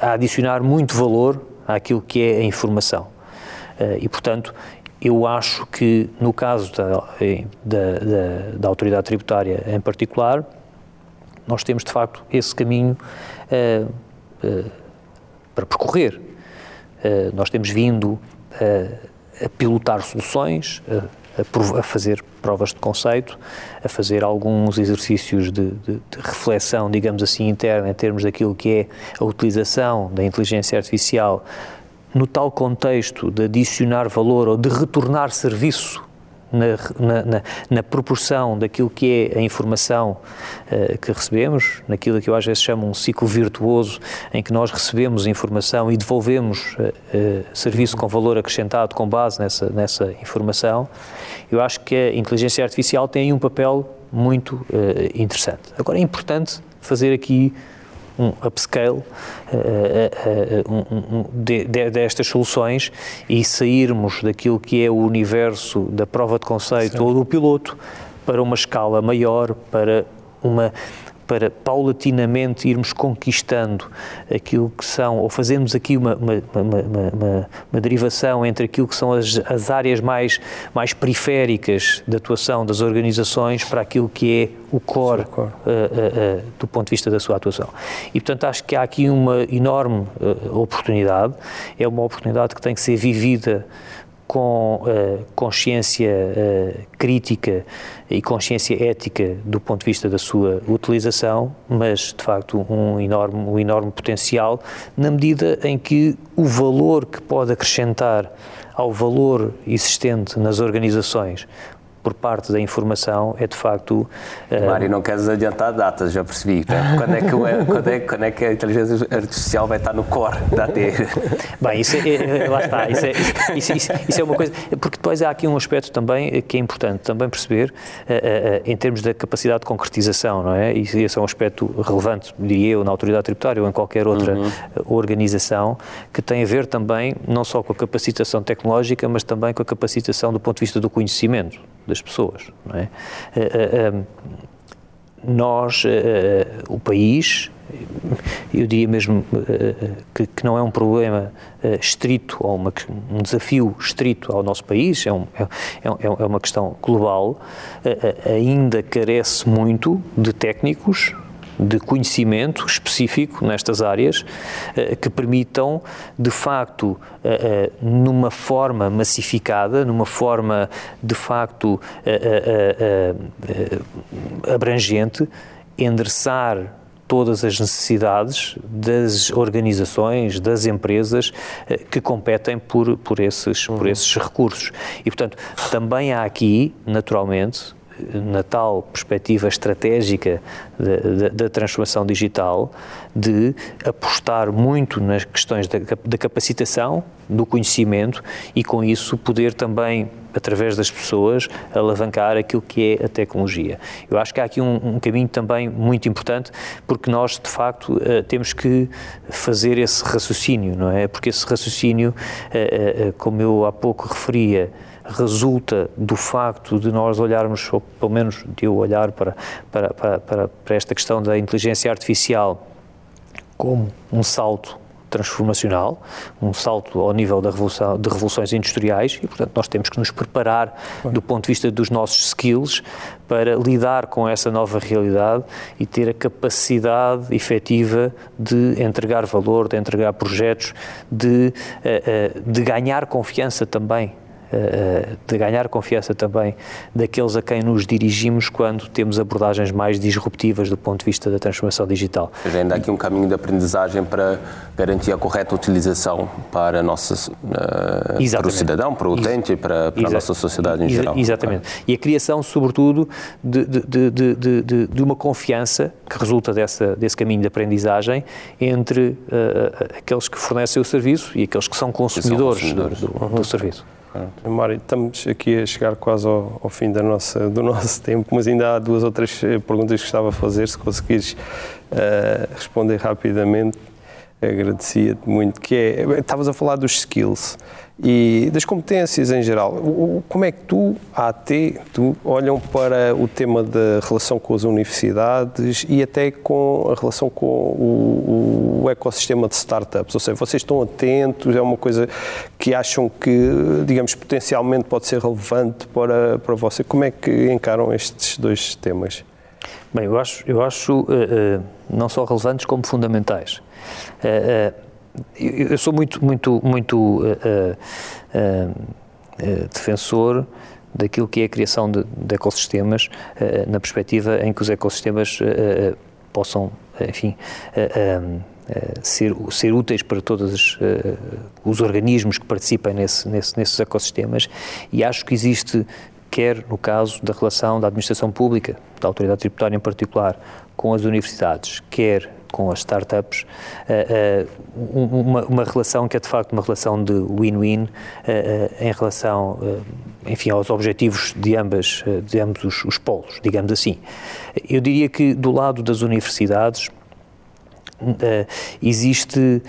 a adicionar muito valor àquilo que é a informação. Uh, e, portanto, eu acho que no caso da, da, da, da, autoridade tributária em particular, nós temos de facto esse caminho para percorrer. nós temos vindo a pilotar soluções, a, a, fazer provas de conceito, a fazer alguns exercícios de, de, de, reflexão, digamos assim, interna, em termos daquilo que é a utilização da inteligência artificial no tal contexto de adicionar valor ou de retornar serviço na, na, na, proporção daquilo que é a informação uh, que recebemos, naquilo que eu às vezes chamo um ciclo virtuoso, em que nós recebemos informação e devolvemos uh, serviço com valor acrescentado com base nessa, nessa informação, eu acho que a inteligência artificial tem um papel muito interessante. Agora é importante fazer aqui um upscale uh, uh, um, de, de, destas soluções e sairmos daquilo que é o universo da prova de conceito Sim. ou do piloto para uma escala maior, para uma para paulatinamente irmos conquistando aquilo que são, ou fazermos aqui uma, uma, uma, uma derivação entre aquilo que são as, as, áreas mais, mais periféricas de atuação das organizações para aquilo que é o core, core. Uh, uh, uh, do ponto de vista da sua atuação. E, portanto, acho que há aqui uma enorme oportunidade, é uma oportunidade que tem que ser vivida com uh, consciência uh, crítica e consciência ética do ponto de vista da sua utilização, mas de facto um enorme, um enorme potencial na medida em que o valor que pode acrescentar ao valor existente nas organizações por parte da informação é de facto. Uh... Mário, não queres adiantar datas, já percebi. Né? Quando, é que, quando, é, quando é que a inteligência artificial vai estar no core da AT? Bem, isso é, é, lá está. Isso é, isso, isso, isso, é uma coisa. Porque depois há aqui um aspecto também que é importante também perceber, uh, uh, em termos da capacidade de concretização, não é? E esse é um aspecto relevante, diria eu, na autoridade tributária ou em qualquer outra uhum. organização, que tem a ver também não só com a capacitação tecnológica, mas também com a capacitação do ponto de vista do conhecimento das pessoas. Não é? Eh, eh, eh, nós, o país, eu diria mesmo que, que, não é um problema estrito ou uma, um desafio estrito ao nosso país, é, um, é, é, é uma questão global, ainda carece muito de técnicos de conhecimento específico nestas áreas eh, que permitam, de facto, eh, eh, numa forma massificada, numa forma de facto abrangente, endereçar todas as necessidades das organizações, das empresas que competem por, por, esses, por uhum. esses recursos. E, portanto, também há aqui, naturalmente, na tal perspectiva estratégica da, transformação digital, de apostar muito nas questões da, da, capacitação, do conhecimento e, com isso, poder também, através das pessoas, alavancar aquilo que é a tecnologia. Eu acho que há aqui um, um caminho também muito importante, porque nós, de facto, uh, temos que fazer esse raciocínio, não é? Porque esse raciocínio, uh, uh, como eu há pouco referia, resulta do facto de nós olharmos, ou pelo menos de eu olhar para, para, para, para esta questão da inteligência artificial como um salto transformacional, um salto ao nível da revolução, de revoluções industriais e, portanto, nós temos que nos preparar do ponto de vista dos nossos skills para lidar com essa nova realidade e ter a capacidade efetiva de entregar valor, de entregar projetos, de, eh, eh, de ganhar confiança também de ganhar confiança também daqueles a quem nos dirigimos quando temos abordagens mais disruptivas do ponto de vista da transformação digital. Seja, ainda há aqui um caminho de aprendizagem para garantir a correta utilização para, a nossa, uh, para o cidadão, para o utente, para, para a nossa sociedade em geral. Exatamente. E a criação, sobretudo, de, de, de, de, uma confiança que resulta dessa, desse caminho de aprendizagem entre uh, aqueles que fornecem o serviço e aqueles que são consumidores, que são consumidores. Do, do, do uhum. Mário, estamos aqui a chegar quase ao, ao, fim da nossa, do nosso tempo, mas ainda há duas ou três eh, perguntas que gostava de fazer, se conseguires uh, responder rapidamente, agradecia-te muito, que é, estavas a falar dos skills, e das competências em geral. Como é que tu, a AT, tu olham para o tema da relação com as universidades e até com a relação com o, o ecossistema de startups? Ou seja, vocês estão atentos, é uma coisa que acham que, digamos, potencialmente pode ser relevante para, para você. Como é que encaram estes dois temas? Bem, eu acho, eu acho uh, uh, não só relevantes como fundamentais. Uh, eu sou muito, muito, muito uh, defensor daquilo que é a criação de, de ecossistemas na perspectiva em que os ecossistemas possam, enfim, ser, ser úteis para todos os, os organismos que participem nesse, nesse, nesses ecossistemas. E acho que existe quer no caso da relação da administração pública, da autoridade tributária em particular, com as universidades, quer com as startups, uh, uh, uma, uma, relação que é de facto uma relação de win-win uh, em relação, enfim, aos objetivos de ambas, de ambos os, os polos, digamos assim. Eu diria que do lado das universidades, existe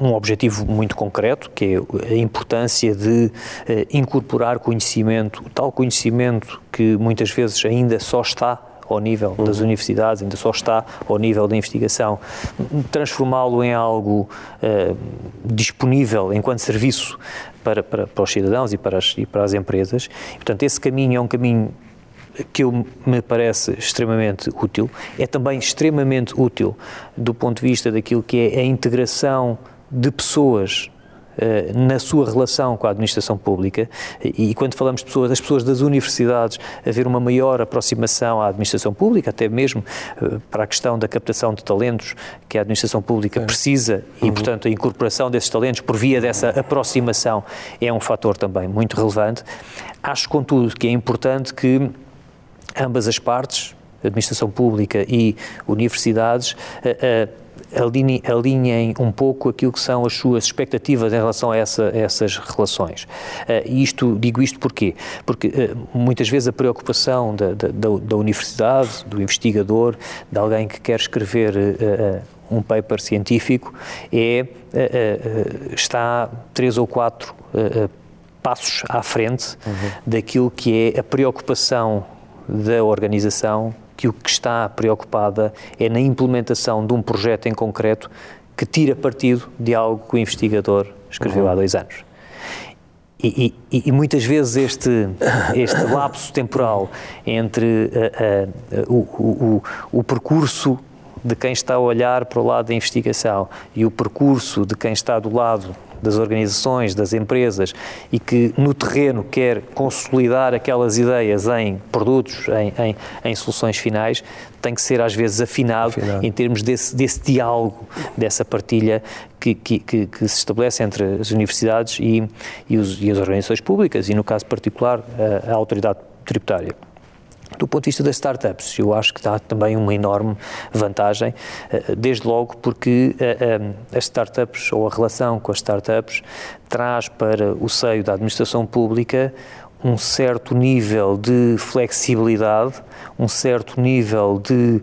um objetivo muito concreto, que é a importância de incorporar conhecimento, tal conhecimento que muitas vezes ainda só está ao nível das uhum. universidades, ainda só está ao nível da investigação, transformá-lo em algo uh, disponível enquanto serviço para, para, para, os cidadãos e para as, e para as empresas. E, portanto, esse caminho é um caminho que eu, me parece extremamente útil, é também extremamente útil do ponto de vista daquilo que é a integração de pessoas na sua relação com a administração pública e quando falamos de pessoas, as pessoas das universidades, haver uma maior aproximação à administração pública, até mesmo eh, para a questão da captação de talentos que a administração pública é. precisa e, uhum. portanto, a incorporação desses talentos por via dessa aproximação é um fator também muito relevante. Acho, contudo, que é importante que ambas as partes, administração pública e universidades, uh, alinhem, alinhem um pouco aquilo que são as suas expectativas em relação a, essa, a essas relações. Uh, isto, digo isto porquê? Porque uh, muitas vezes a preocupação da, da, da, universidade, do investigador, de alguém que quer escrever uh, um paper científico, é, está três ou quatro passos à frente uhum. daquilo que é a preocupação da organização que o que está preocupada é na implementação de um projeto em concreto que tira partido de algo que o investigador escreveu uhum. há dois anos. E, e, e, muitas vezes este, este lapso temporal entre uh, uh, o, o, o percurso de quem está a olhar para o lado da investigação e o percurso de quem está do lado das organizações, das empresas e que no terreno quer consolidar aquelas ideias em produtos, em, em, em soluções finais, tem que ser às vezes afinado, afinado. em termos desse, desse diálogo, dessa partilha que, que, que, que, se estabelece entre as universidades e, e, os, e as organizações públicas e, no caso particular, a, a autoridade tributária. Do ponto de vista das startups, eu acho que dá também uma enorme vantagem, eh, desde logo porque eh, eh, as startups ou a relação com as startups traz para o seio da administração pública um certo nível de flexibilidade, um certo nível de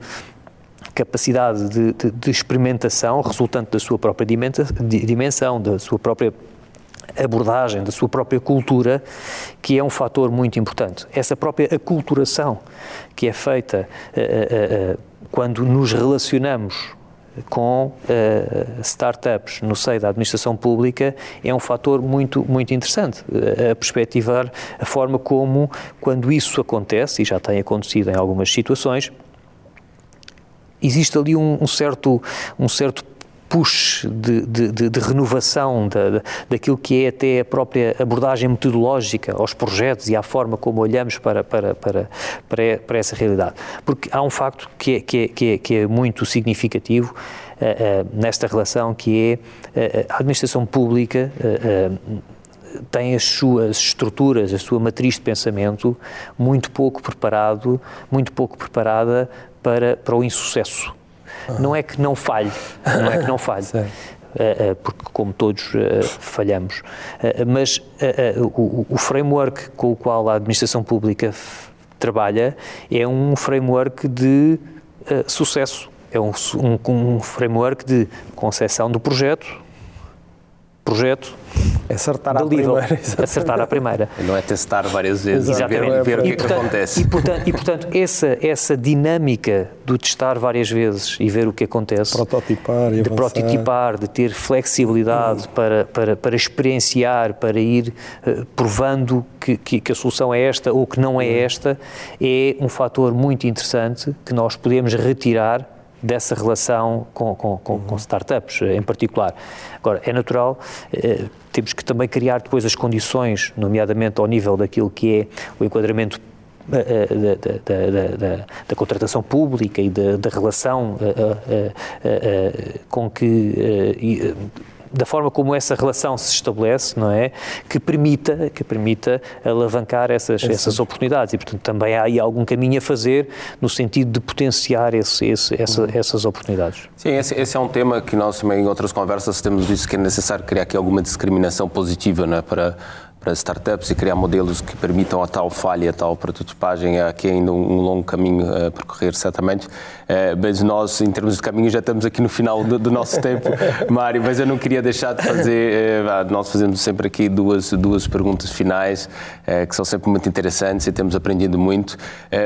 capacidade de, de, de experimentação resultante da sua própria dimensão, da sua própria abordagem da sua própria cultura, que é um fator muito importante. Essa própria aculturação que é feita uh, uh, uh, quando nos relacionamos com startups no seio da administração pública é um fator muito, muito interessante, a perspectivar a forma como, quando isso acontece, e já tem acontecido em algumas situações, existe ali um, um certo, um certo push de, de, de renovação da, daquilo que é até a própria abordagem metodológica aos projetos e à forma como olhamos para, para, para, para, para essa realidade. Porque há um facto que é, que é, que é, que é muito significativo uh, uh, nesta relação, que é uh, a administração pública tem as suas estruturas, a sua matriz de pensamento muito pouco preparado, muito pouco preparada para, para o insucesso. Não é que não falhe, não é que não falhe. Uh, uh, porque, como todos, uh, falhamos. mas o, o, framework com o qual a administração pública trabalha é um framework de sucesso. É um, um, um framework de concepção do projeto, projeto, Acertar à primeira. Acertar à primeira. Não é testar várias vezes, Exatamente. ver, ver o que, é que acontece. E portanto, e, portanto essa, essa dinâmica do testar várias vezes e ver o que acontece. Prototipar e De avançar. prototipar, de ter flexibilidade hum. para, para, para experienciar, para ir uh, provando que, que, que, a solução é esta ou que não é hum. esta, é um fator muito interessante que nós podemos retirar dessa relação com, com, com, com, startups em particular. Agora, é natural, eh, temos que também criar depois as condições, nomeadamente ao nível daquilo que é o enquadramento eh, eh, da, da, da, da, contratação pública e da, relação eh, eh, com que da forma como essa relação se estabelece, não é? Que permita, que permita alavancar essas, é essas oportunidades. E, portanto, também há aí algum caminho a fazer no sentido de potenciar esse, esse, essa, uhum. essas oportunidades. Sim, esse, esse, é um tema que nós também em outras conversas temos visto que é necessário criar aqui alguma discriminação positiva, não é? Para para startups e criar modelos que permitam a tal falha, a tal prototipagem. Há aqui ainda um, longo caminho a percorrer, certamente. Eh, mas nós, em termos de caminho, já estamos aqui no final do, do nosso tempo, Mário. Mas eu não queria deixar de fazer. Eh, nós fazemos sempre aqui duas, duas perguntas finais, eh, que são sempre muito interessantes e temos aprendido muito.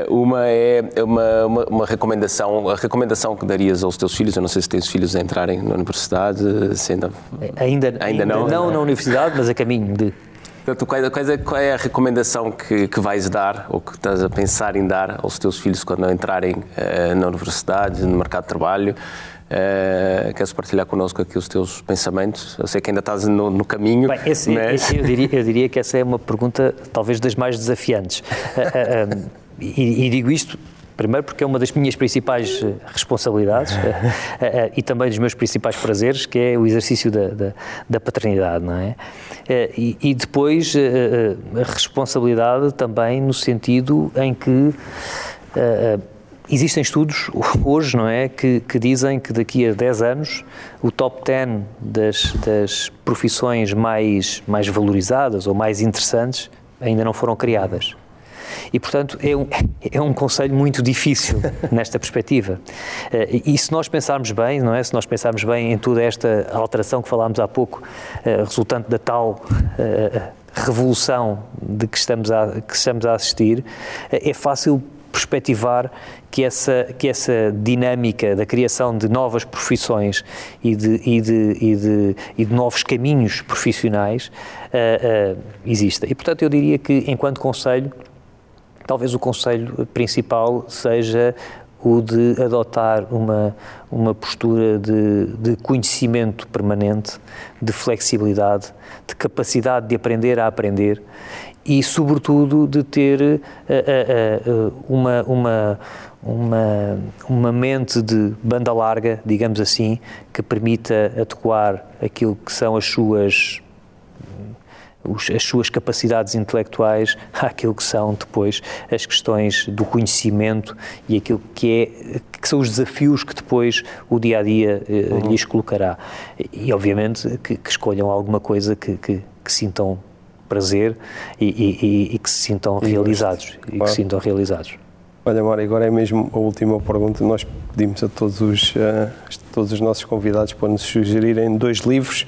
Uma é uma, uma, uma recomendação, a recomendação que darias aos teus filhos. Eu não sei se tens filhos a entrarem na universidade. ainda, ainda, ainda, ainda não, não na universidade, mas a caminho de. Portanto, qual, é, qual é a recomendação que, que vais dar ou que estás a pensar em dar aos teus filhos quando entrarem uh, na universidade, no mercado de trabalho? Uh, queres partilhar connosco aqui os teus pensamentos? Eu sei que ainda estás no, no caminho. Bem, esse, mas... esse eu, diria, eu, diria, que essa é uma pergunta talvez das mais desafiantes. Uh, uh, e, e, digo isto Primeiro porque é uma das minhas principais eh, responsabilidades eh, eh, e também dos meus principais prazeres, que é o exercício da, da, da paternidade, não é? E, e, depois a responsabilidade também no sentido em que existem estudos hoje, não é, que, que, dizem que daqui a 10 anos o top 10 das, das profissões mais, mais valorizadas ou mais interessantes ainda não foram criadas. E, portanto, é um, é um conselho muito difícil nesta perspectiva. Eh, e se nós pensarmos bem, não é? Se nós pensarmos bem em toda esta alteração que falámos há pouco, eh, resultante da tal eh, revolução de que estamos a, que estamos a assistir, é fácil perspectivar que essa, que essa dinâmica da criação de novas profissões e de, e de, e de, e de novos caminhos profissionais uh, uh, exista. E, portanto, eu diria que, enquanto conselho, Talvez o conselho principal seja o de adotar uma, uma postura de, de, conhecimento permanente, de flexibilidade, de capacidade de aprender a aprender e, sobretudo, de ter uh, uh, uh, uma, uma, uma, uma mente de banda larga, digamos assim, que permita adequar aquilo que são as suas os, as suas capacidades intelectuais àquilo que são depois as questões do conhecimento e aquilo que, é, que são os desafios que depois o dia a dia eh, uhum. lhes colocará. E, obviamente, que, que escolham alguma coisa que, que, que sintam prazer e, e, e, que se sintam e realizados. E que se sintam realizados. Olha, Mário, agora é mesmo a última pergunta. Nós pedimos a todos os, uh, todos os nossos convidados para nos sugerirem dois livros.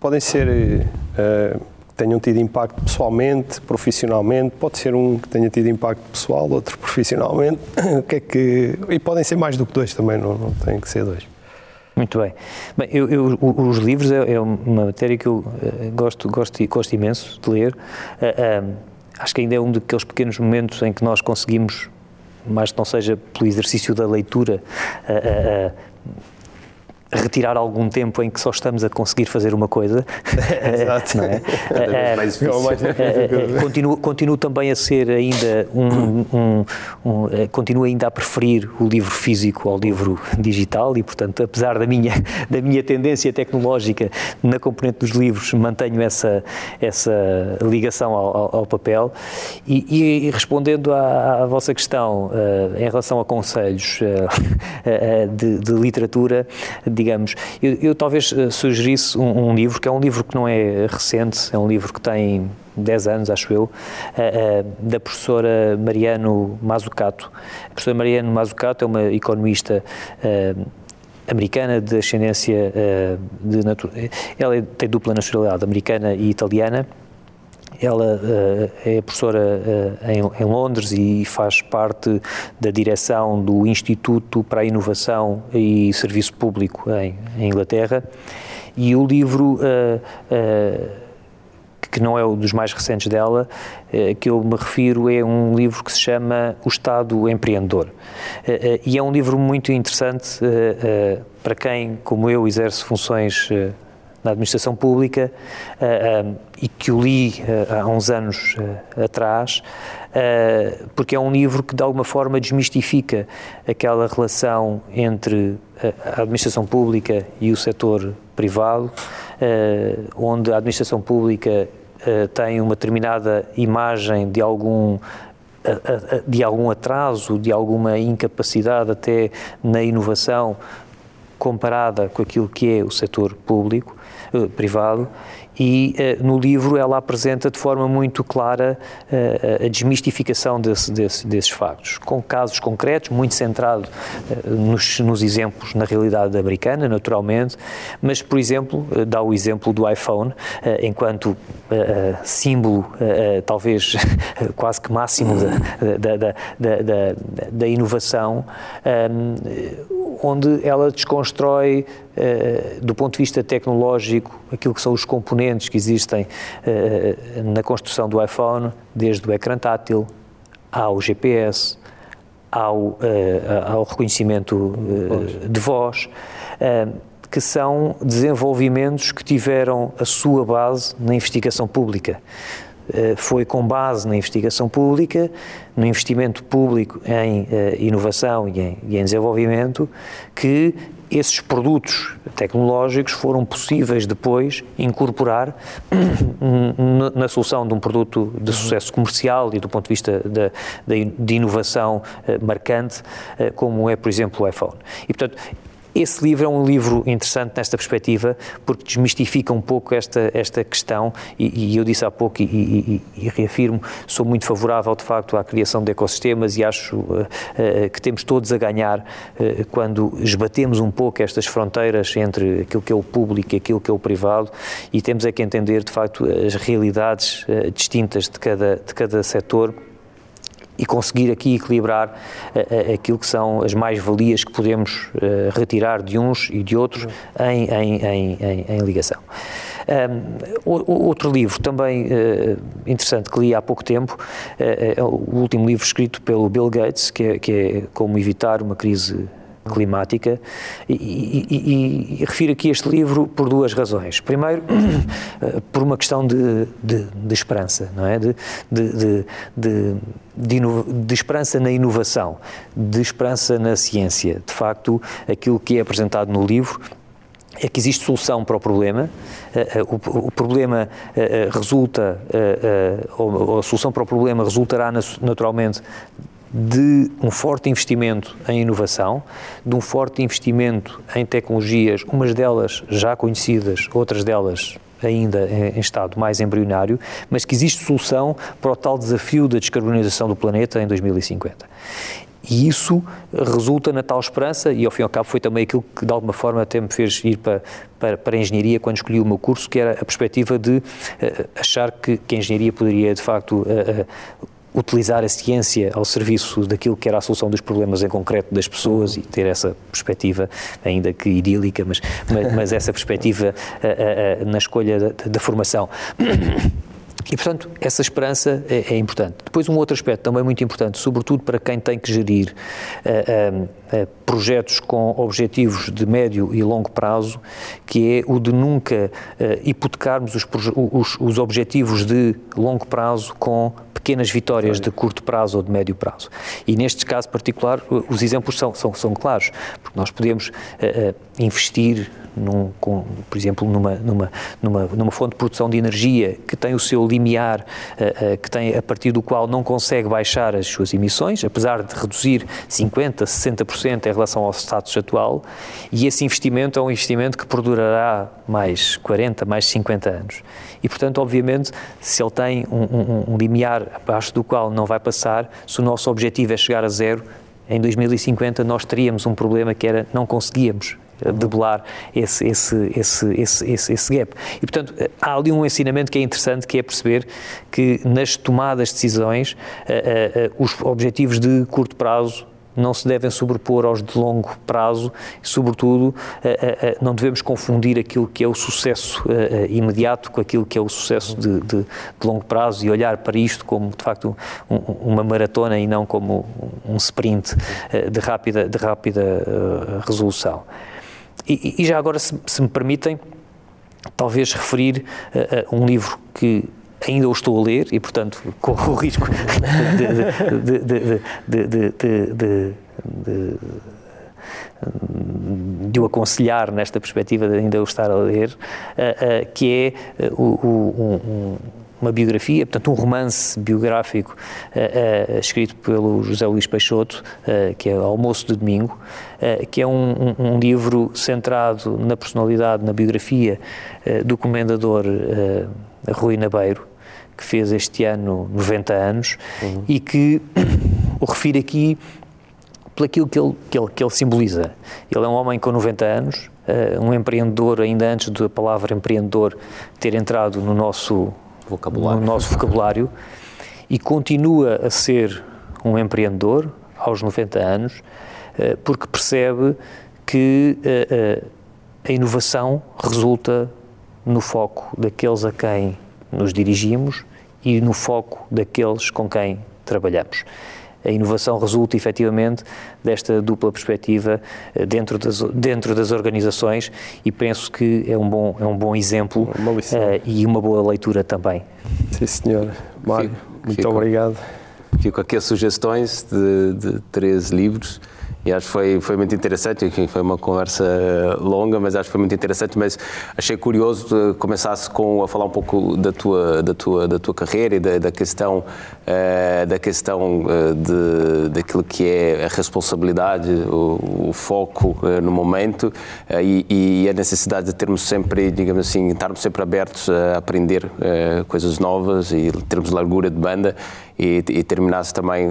Podem ser. Uh, tenham tido impacto pessoalmente, profissionalmente, pode ser um que tenha tido impacto pessoal, outro profissionalmente, o que é que... e podem ser mais do que dois também, não, não têm que ser dois. Muito bem. bem eu, eu, os livros é, é, uma matéria que eu uh, gosto, gosto, gosto imenso de ler. Uh, uh, acho que ainda é um daqueles pequenos momentos em que nós conseguimos, mais que não seja pelo exercício da leitura, retirar algum tempo em que só estamos a conseguir fazer uma coisa. Exato. É? é, mais é, é continuo, continuo também a ser ainda um, um, um, continuo ainda a preferir o livro físico ao livro digital e, portanto, apesar da minha, da minha tendência tecnológica na componente dos livros, mantenho essa, essa ligação ao, ao papel. E, e respondendo à, à, vossa questão uh, em relação a conselhos uh, de, de literatura, digamos. Eu, eu talvez eh, sugerisse um, um, livro, que é um livro que não é recente, é um livro que tem 10 anos, acho eu, uh, uh, da professora Mariano Mazzucato. A professora Mariano Mazzucato é uma economista americana de ascendência de. Ela é, tem dupla nacionalidade, americana e italiana ela uh, é professora uh, em, em, Londres e faz parte da direção do Instituto para a Inovação e Serviço Público em, em Inglaterra. E o livro, uh, que não é um dos mais recentes dela, que eu me refiro, é um livro que se chama O Estado Empreendedor. e é um livro muito interessante para quem, como eu, exerce funções na administração pública uh, uh, e que o li uh, há uns anos atrás, porque é um livro que de alguma forma desmistifica aquela relação entre a administração pública e o setor privado, onde a administração pública tem uma determinada imagem de algum de algum atraso, de alguma incapacidade até na inovação comparada com aquilo que é o setor público, eh, privado, e uh, no livro ela apresenta de forma muito clara uh, a desmistificação desse, desse, desses factos, com casos concretos, muito centrado nos, nos, exemplos na realidade americana, naturalmente, mas, por exemplo, dá o exemplo do iPhone, enquanto símbolo, talvez quase que máximo da, da, da, da inovação, onde ela desconstrói, uh, do ponto de vista tecnológico, aquilo que são os componentes que existem uh, na construção do iPhone, desde o ecrã tátil ao GPS, ao, uh, ao reconhecimento de voz, que são desenvolvimentos que tiveram a sua base na investigação pública. Eh, foi com base na investigação pública, no investimento público em eh, inovação e em, e em desenvolvimento, que esses produtos tecnológicos foram possíveis depois incorporar na solução de um produto de sucesso comercial e do ponto de vista de, inovação eh, marcante, como é, por exemplo, o iPhone. E, portanto, esse livro é um livro interessante nesta perspectiva, porque desmistifica um pouco esta, esta questão, e, e eu disse há pouco, e, e, e, reafirmo, sou muito favorável, de facto, à criação de ecossistemas e acho uh, uh, que temos todos a ganhar uh, quando esbatemos um pouco estas fronteiras entre aquilo que é o público e aquilo que é o privado, e temos é que entender, de facto, as realidades distintas de cada, de cada setor e conseguir aqui equilibrar uh, aquilo que são as mais-valias que podemos uh, retirar de uns e de outros em, em, em, em ligação. Um, outro livro também uh, interessante que li há pouco tempo é o último livro escrito pelo Bill Gates, que é, que é Como Evitar uma Crise climática e, e, e, refiro aqui este livro por duas razões. Primeiro, por uma questão de, de, de esperança, não é? De, de, de, esperança na inovação, de esperança na ciência. De facto, aquilo que é apresentado no livro é que existe solução para o problema, eh, eh, o, problema eh, resulta, ou a solução para o problema resultará naturalmente de um forte investimento em inovação, de um forte investimento em tecnologias, umas delas já conhecidas, outras delas ainda em estado mais embrionário, mas que existe solução para o tal desafio da descarbonização do planeta em 2050. E isso resulta na tal esperança, e ao fim e ao cabo foi também aquilo que de alguma forma até me fez ir para, para, para a engenharia quando escolhi o meu curso, que era a perspectiva de uh, achar que, que, a engenharia poderia de facto uh, uh, utilizar a ciência ao serviço daquilo que era a solução dos problemas em concreto das pessoas e ter essa perspectiva, ainda que idílica, mas, mas, mas essa perspectiva uh, uh, na escolha da, da formação. E, portanto, essa esperança é, é, importante. Depois, um outro aspecto também muito importante, sobretudo para quem tem que gerir uh, uh, projetos com objetivos de médio e longo prazo, que é o de nunca hipotecarmos os, os, os objetivos de longo prazo com pequenas vitórias de curto prazo ou de médio prazo. E neste caso particular, os exemplos são, são, são claros, porque nós podemos uh, uh, investir, num, com, por exemplo, numa, numa, numa, numa fonte de produção de energia que tem o seu limiar, uh, que tem a partir do qual não consegue baixar as suas emissões, apesar de reduzir 50%, 60% em relação ao status atual, e esse investimento é um investimento que perdurará mais 40, mais 50 anos. E, portanto, obviamente, se ele tem um, um, um limiar abaixo do qual não vai passar, se o nosso objetivo é chegar a zero, em 2050 nós teríamos um problema que era não conseguíamos eh, debelar esse, esse, esse, esse, esse, gap. E, portanto, há ali um ensinamento que é interessante, que é perceber que nas tomadas de decisões, uh, os objetivos de curto prazo não se devem sobrepor aos de longo prazo e, sobretudo, eh, eh, não devemos confundir aquilo que é o sucesso eh, imediato com aquilo que é o sucesso de, de, de longo prazo e olhar para isto como, de facto, um, uma maratona e não como um sprint de rápida, de rápida resolução. E, e já agora, se, se, me permitem, talvez referir um livro que ainda o estou a ler e, portanto, corro o risco de, de, de, de, o aconselhar nesta perspectiva de ainda o estar a ler, que é um, uma biografia, portanto, um romance biográfico uh, uh, escrito pelo José Luís Peixoto, uh, que é Almoço de Domingo, que é um, um, um, livro centrado na personalidade, na biografia do comendador Rui Nabeiro, que fez este ano 90 anos uhum. e que o refiro aqui por aquilo que ele, que, ele, que ele simboliza. Ele é um homem com 90 anos, um empreendedor, ainda antes da palavra empreendedor ter entrado no nosso vocabulário, no nosso vocabulário e continua a ser um empreendedor aos 90 anos, eh, porque percebe que eh, a inovação resulta no foco daqueles a quem nos dirigimos e no foco daqueles com quem trabalhamos a inovação resulta efetivamente desta dupla perspectiva dentro das, dentro das organizações e penso que é um bom, é um bom exemplo uh, e uma boa leitura também. Sim, senhor. Mário, muito fico, obrigado. Fico aqui as sugestões de, de três livros e acho que foi, foi muito interessante, foi uma conversa longa, mas acho que foi muito interessante, mas achei curioso que começasse com a falar um pouco da tua, da tua, da tua carreira e da, da questão, uh, da questão de, daquilo que é a responsabilidade, o, o foco no momento e, e, a necessidade de termos sempre, digamos assim, estarmos sempre abertos a aprender coisas novas e termos largura de banda e, e terminasse também,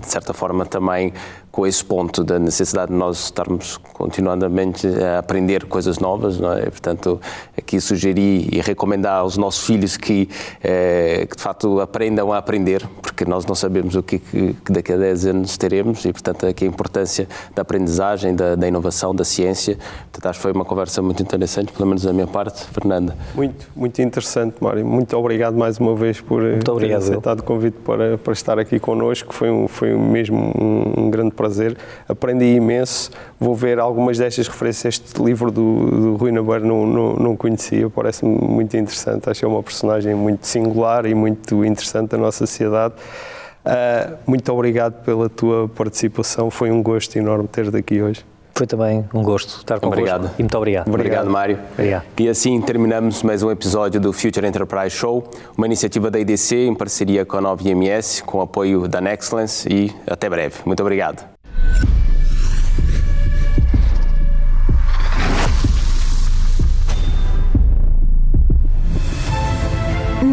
de certa forma, também com esse ponto da necessidade de nós estarmos continuamente a aprender coisas novas, não é? Portanto, aqui sugeri e recomendar aos nossos filhos que, eh, que de facto aprendam a aprender, porque nós não sabemos o que, que, que daqui a 10 anos teremos e, portanto, aqui a importância da aprendizagem, da, da inovação, da ciência. Portanto, acho que foi uma conversa muito interessante, pelo menos da minha parte. Fernanda. Muito, muito interessante, Mário. Muito obrigado mais uma vez por ter aceitado o convite para, para estar aqui connosco. Foi, um, foi mesmo um, um grande prazer aprendi imenso. Vou ver algumas destas referências. Este livro do, do Rui Nabar não, não, não conhecia, parece-me muito interessante. Acho é uma personagem muito singular e muito interessante da nossa sociedade. Uh, muito obrigado pela tua participação, foi um gosto enorme ter-te aqui hoje. Foi também um gosto estar convosco. Obrigado. E muito obrigado. Obrigado, Mário. Obrigado. E assim terminamos mais um episódio do Future Enterprise Show, uma iniciativa da IDC em parceria com a 9IMS, com o apoio da Nexcellence e até breve. Muito obrigado.